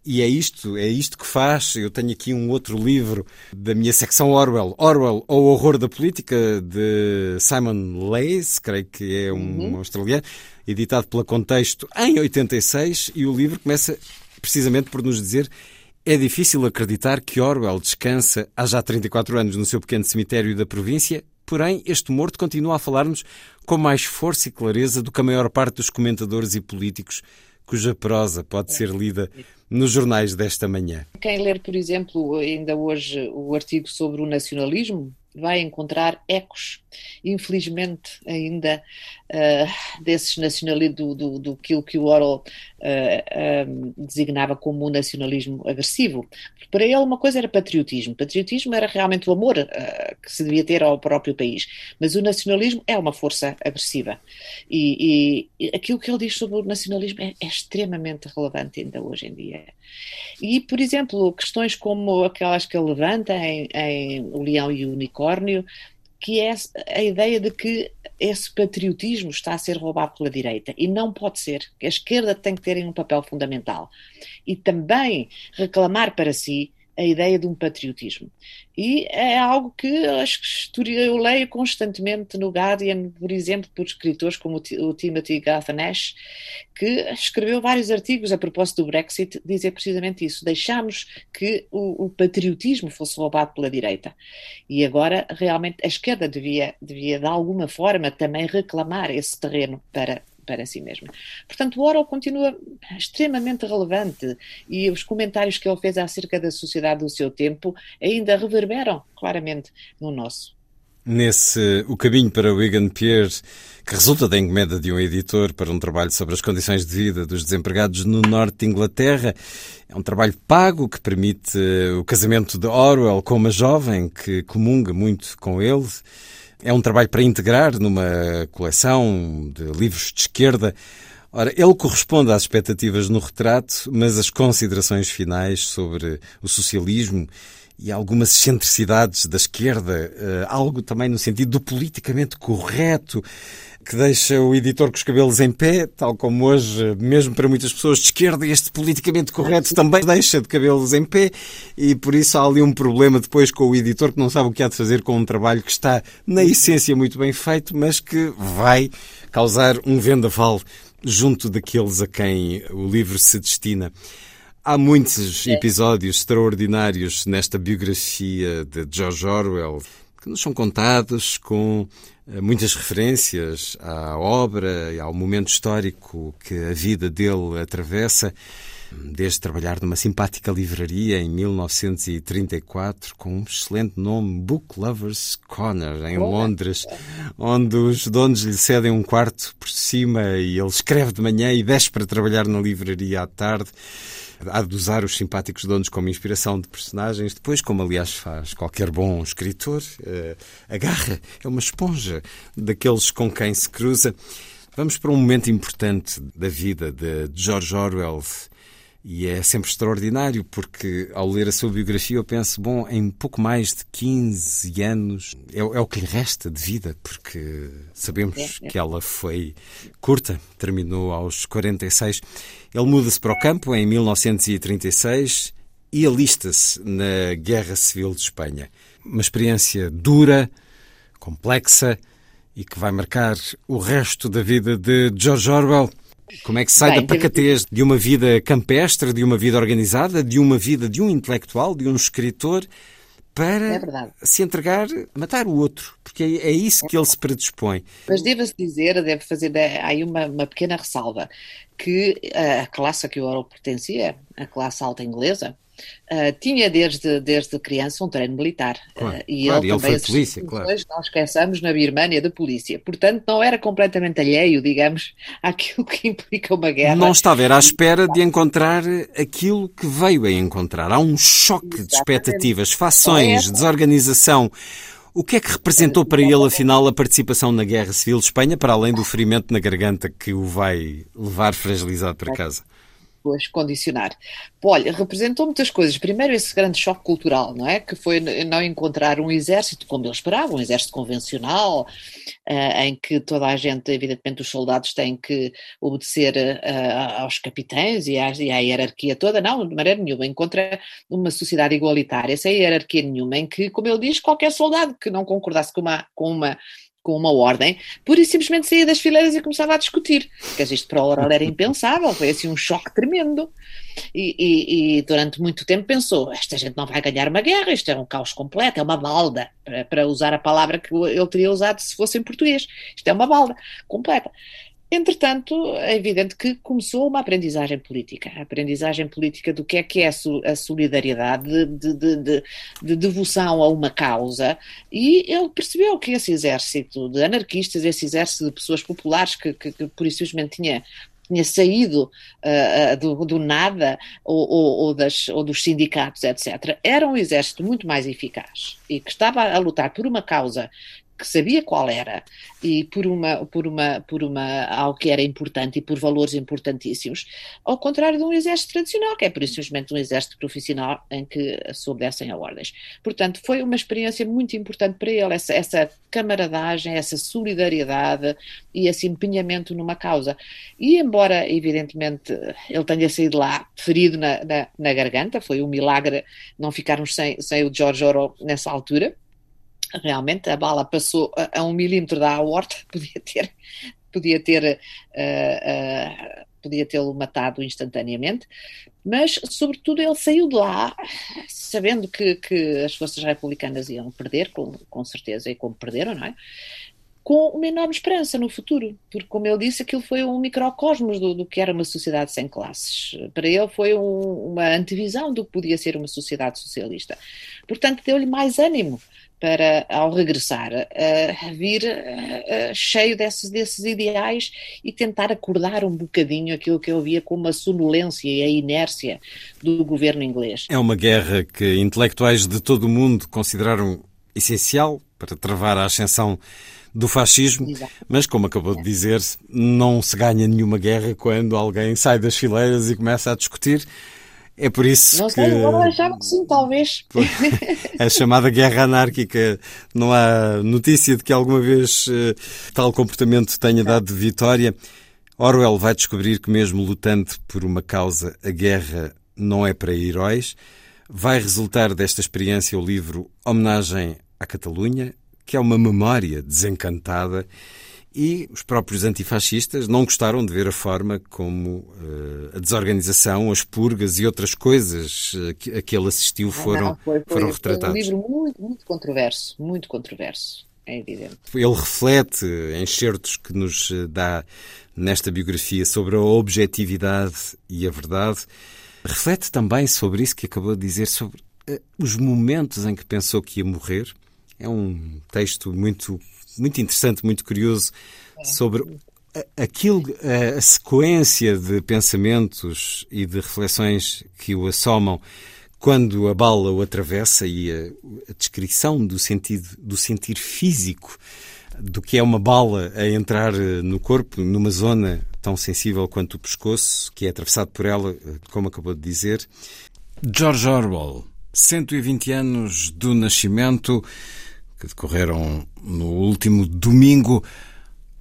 E é isto, é isto que faz. Eu tenho aqui um outro livro da minha secção Orwell, Orwell ou Horror da Política, de Simon Leys, creio que é um uhum. australiano, editado pela Contexto em 86, e o livro começa precisamente por nos dizer é difícil acreditar que Orwell descansa há já 34 anos no seu pequeno cemitério da província Porém, este morto continua a falar-nos com mais força e clareza do que a maior parte dos comentadores e políticos cuja prosa pode ser lida nos jornais desta manhã. Quem ler, por exemplo, ainda hoje o artigo sobre o nacionalismo, vai encontrar ecos, infelizmente ainda, uh, desses nacionalismos, do, do, do que o Orwell uh, um, designava como um nacionalismo agressivo. Para ele uma coisa era patriotismo, patriotismo era realmente o amor uh, que se devia ter ao próprio país, mas o nacionalismo é uma força agressiva e, e, e aquilo que ele diz sobre o nacionalismo é, é extremamente relevante ainda hoje em dia. E, por exemplo, questões como aquelas que ele levanta em, em O Leão e o Unicórnio, que é a ideia de que esse patriotismo está a ser roubado pela direita. E não pode ser, a esquerda tem que ter um papel fundamental. E também reclamar para si a ideia de um patriotismo. E é algo que acho que eu leio constantemente no Guardian, por exemplo, por escritores como o Timothy Garth Nash, que escreveu vários artigos a propósito do Brexit, dizer precisamente isso. Deixámos que o, o patriotismo fosse roubado pela direita. E agora, realmente, a esquerda devia, devia, de alguma forma, também reclamar esse terreno para, para si mesma. Portanto, o Orwell continua extremamente relevante e os comentários que ele fez acerca da sociedade do seu tempo ainda reverberam claramente no nosso. Nesse O Caminho para Wigan Pier, que resulta da encomenda de um editor para um trabalho sobre as condições de vida dos desempregados no norte de Inglaterra, é um trabalho pago que permite o casamento de Orwell com uma jovem que comunga muito com ele. É um trabalho para integrar numa coleção de livros de esquerda. Ora, ele corresponde às expectativas no retrato, mas as considerações finais sobre o socialismo e algumas excentricidades da esquerda, eh, algo também no sentido do politicamente correto, que deixa o editor com os cabelos em pé, tal como hoje, mesmo para muitas pessoas de esquerda, este politicamente correto também deixa de cabelos em pé, e por isso há ali um problema depois com o editor que não sabe o que há de fazer com um trabalho que está, na essência, muito bem feito, mas que vai causar um vendaval junto daqueles a quem o livro se destina. Há muitos é. episódios extraordinários nesta biografia de George Orwell que nos são contados com muitas referências à obra e ao momento histórico que a vida dele atravessa, desde trabalhar numa simpática livraria em 1934 com um excelente nome, Book Lovers Corner, em Londres, onde os donos lhe cedem um quarto por cima e ele escreve de manhã e desce para trabalhar na livraria à tarde há de usar os simpáticos donos como inspiração de personagens. Depois, como aliás faz qualquer bom escritor, uh, agarra, é uma esponja daqueles com quem se cruza. Vamos para um momento importante da vida de George Orwell. E é sempre extraordinário porque, ao ler a sua biografia, eu penso: bom, em pouco mais de 15 anos é, é o que lhe resta de vida, porque sabemos é, é. que ela foi curta, terminou aos 46. Ele muda-se para o campo em 1936 e alista-se na Guerra Civil de Espanha. Uma experiência dura, complexa e que vai marcar o resto da vida de George Orwell. Como é que sai Bem, da pacatez de uma vida campestre, de uma vida organizada, de uma vida de um intelectual, de um escritor, para é se entregar a matar o outro, porque é, é isso que ele se predispõe. Mas deve-se dizer, deve fazer aí uma, uma pequena ressalva, que a classe a que o Orwell pertencia, a classe alta inglesa, Uh, tinha desde, desde criança um treino militar. Claro, uh, e claro, ele, ele foi polícia, claro. Nós esqueçamos na Birmânia de polícia. Portanto, não era completamente alheio, digamos, àquilo que implica uma guerra. Não estava, era à espera de encontrar aquilo que veio a encontrar. Há um choque Exatamente. de expectativas, fações, é. desorganização. O que é que representou para ele, afinal, a participação na Guerra Civil de Espanha, para além do ferimento na garganta que o vai levar fragilizado para casa? Depois condicionar. Olha, representou muitas coisas. Primeiro, esse grande choque cultural, não é? Que foi não encontrar um exército como ele esperava, um exército convencional, uh, em que toda a gente, evidentemente, os soldados têm que obedecer uh, aos capitães e à, e à, hierarquia toda. Não, de maneira nenhuma. Encontra uma sociedade igualitária, sem hierarquia nenhuma, em que, como ele diz, qualquer soldado que não concordasse com uma, com uma com uma ordem, pura e simplesmente saía das fileiras e começava a discutir. Quer isto para o Aurora era impensável, foi assim um choque tremendo. E, e, e, durante muito tempo pensou: esta gente não vai ganhar uma guerra, isto é um caos completo, é uma balda, para, para usar a palavra que ele teria usado se fosse em português. Isto é uma balda completa. Entretanto, é evidente que começou uma aprendizagem política, a aprendizagem política do que é que é a solidariedade, de, de, de, de, devoção a uma causa, e ele percebeu que esse exército de anarquistas, esse exército de pessoas populares que, que, que por isso simplesmente tinha tinha saído uh, do, do, nada ou, ou, ou, das, ou, dos sindicatos, etc., era um exército muito mais eficaz e que estava a lutar por uma causa que sabia qual era e por uma por uma por uma algo que era importante e por valores importantíssimos, ao contrário de um exército tradicional, que é por simplesmente um exército profissional em que se obedecem a ordens. Portanto, foi uma experiência muito importante para ele essa, essa camaradagem, essa solidariedade e esse empenhamento numa causa. E embora evidentemente ele tenha saído lá ferido na, na, na garganta, foi um milagre não ficarmos sem, sem o George Orwell nessa altura realmente a bala passou a, a um milímetro da aorta, podia ter, podia ter, uh, uh, podia tê-lo matado instantaneamente, mas sobretudo ele saiu de lá sabendo que, que as forças republicanas iam perder, com, com certeza, e como perderam, não é? com uma enorme esperança no futuro, porque, como ele disse, aquilo foi um microcosmos do, do que era uma sociedade sem classes. Para ele foi um, uma antevisão do que podia ser uma sociedade socialista. Portanto, deu-lhe mais ânimo para, ao regressar, uh, vir uh, cheio desses, desses ideais e tentar acordar um bocadinho aquilo que eu via como a sonolência e a inércia do governo inglês. É uma guerra que intelectuais de todo o mundo consideraram essencial para travar a ascensão do fascismo, Exato. mas como acabou de dizer, não se ganha nenhuma guerra quando alguém sai das fileiras e começa a discutir. É por isso não que. Sei, agora achava que sim, talvez. A chamada guerra anárquica. Não há notícia de que alguma vez uh, tal comportamento tenha dado vitória. Orwell vai descobrir que, mesmo lutando por uma causa, a guerra não é para heróis. Vai resultar desta experiência o livro Homenagem à Catalunha, que é uma memória desencantada e os próprios antifascistas não gostaram de ver a forma como uh, a desorganização, as purgas e outras coisas uh, que, a que ele assistiu foram, não, foi, foi, foram retratados. Foi um livro muito, muito controverso, muito controverso, é evidente. Ele reflete enxertos que nos eh, dá nesta biografia sobre a objetividade e a verdade. Reflete também sobre isso que acabou de dizer, sobre os momentos em que pensou que ia morrer. É um texto muito muito interessante, muito curioso é. sobre aquilo, a sequência de pensamentos e de reflexões que o assomam quando a bala o atravessa e a, a descrição do sentido do sentir físico do que é uma bala a entrar eh, no corpo numa zona tão sensível quanto o pescoço, que é atravessado por ela, eh, como acabou de dizer. George Orwell, 120 anos do nascimento, que decorreram no último domingo.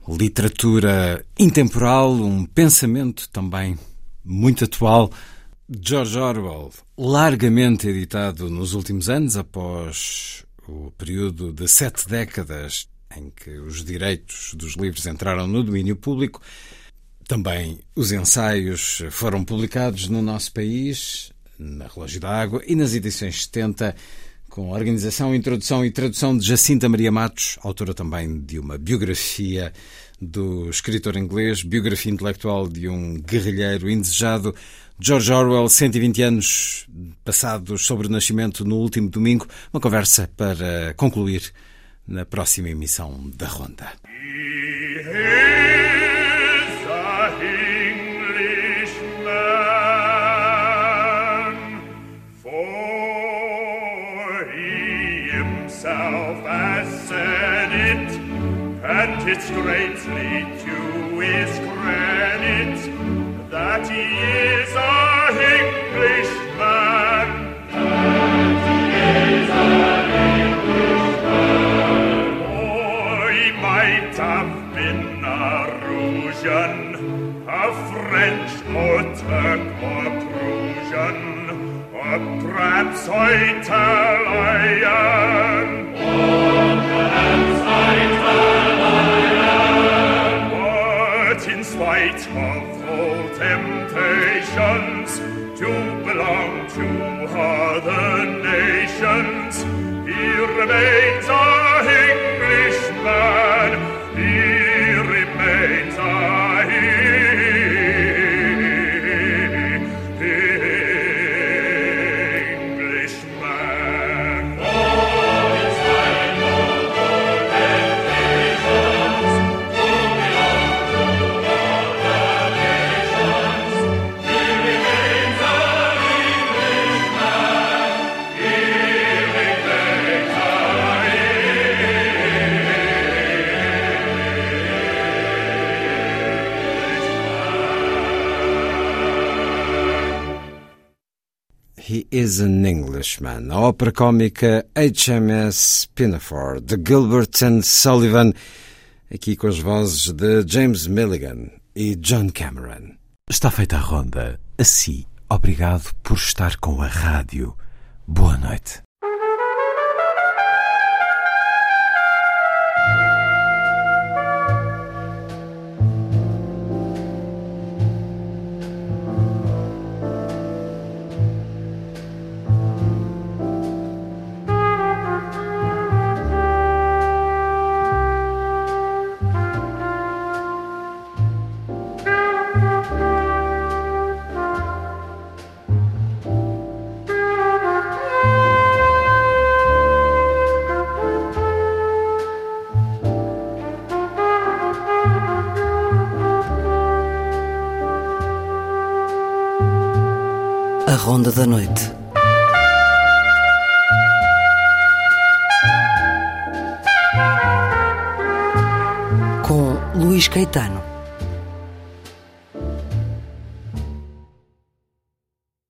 Literatura intemporal, um pensamento também muito atual. George Orwell, largamente editado nos últimos anos, após o período de sete décadas em que os direitos dos livros entraram no domínio público. Também os ensaios foram publicados no nosso país, na Relógio da Água e nas edições 70 com organização, introdução e tradução de Jacinta Maria Matos, autora também de uma biografia do escritor inglês, biografia intelectual de um guerrilheiro indesejado, George Orwell, 120 anos passados sobre o nascimento no último domingo. Uma conversa para concluir na próxima emissão da Ronda. It's greatly to his credit that he is a Englishman. That he is an Englishman. Or he might have been a Russian, a French or Turk or Prussian, or perhaps Italian. Spite of all temptations to belong to other nations, he remains a ópera cómica HMS Pinafore, de Gilbert and Sullivan, aqui com as vozes de James Milligan e John Cameron. Está feita a ronda. Assim, obrigado por estar com a rádio. Boa noite. Da Noite.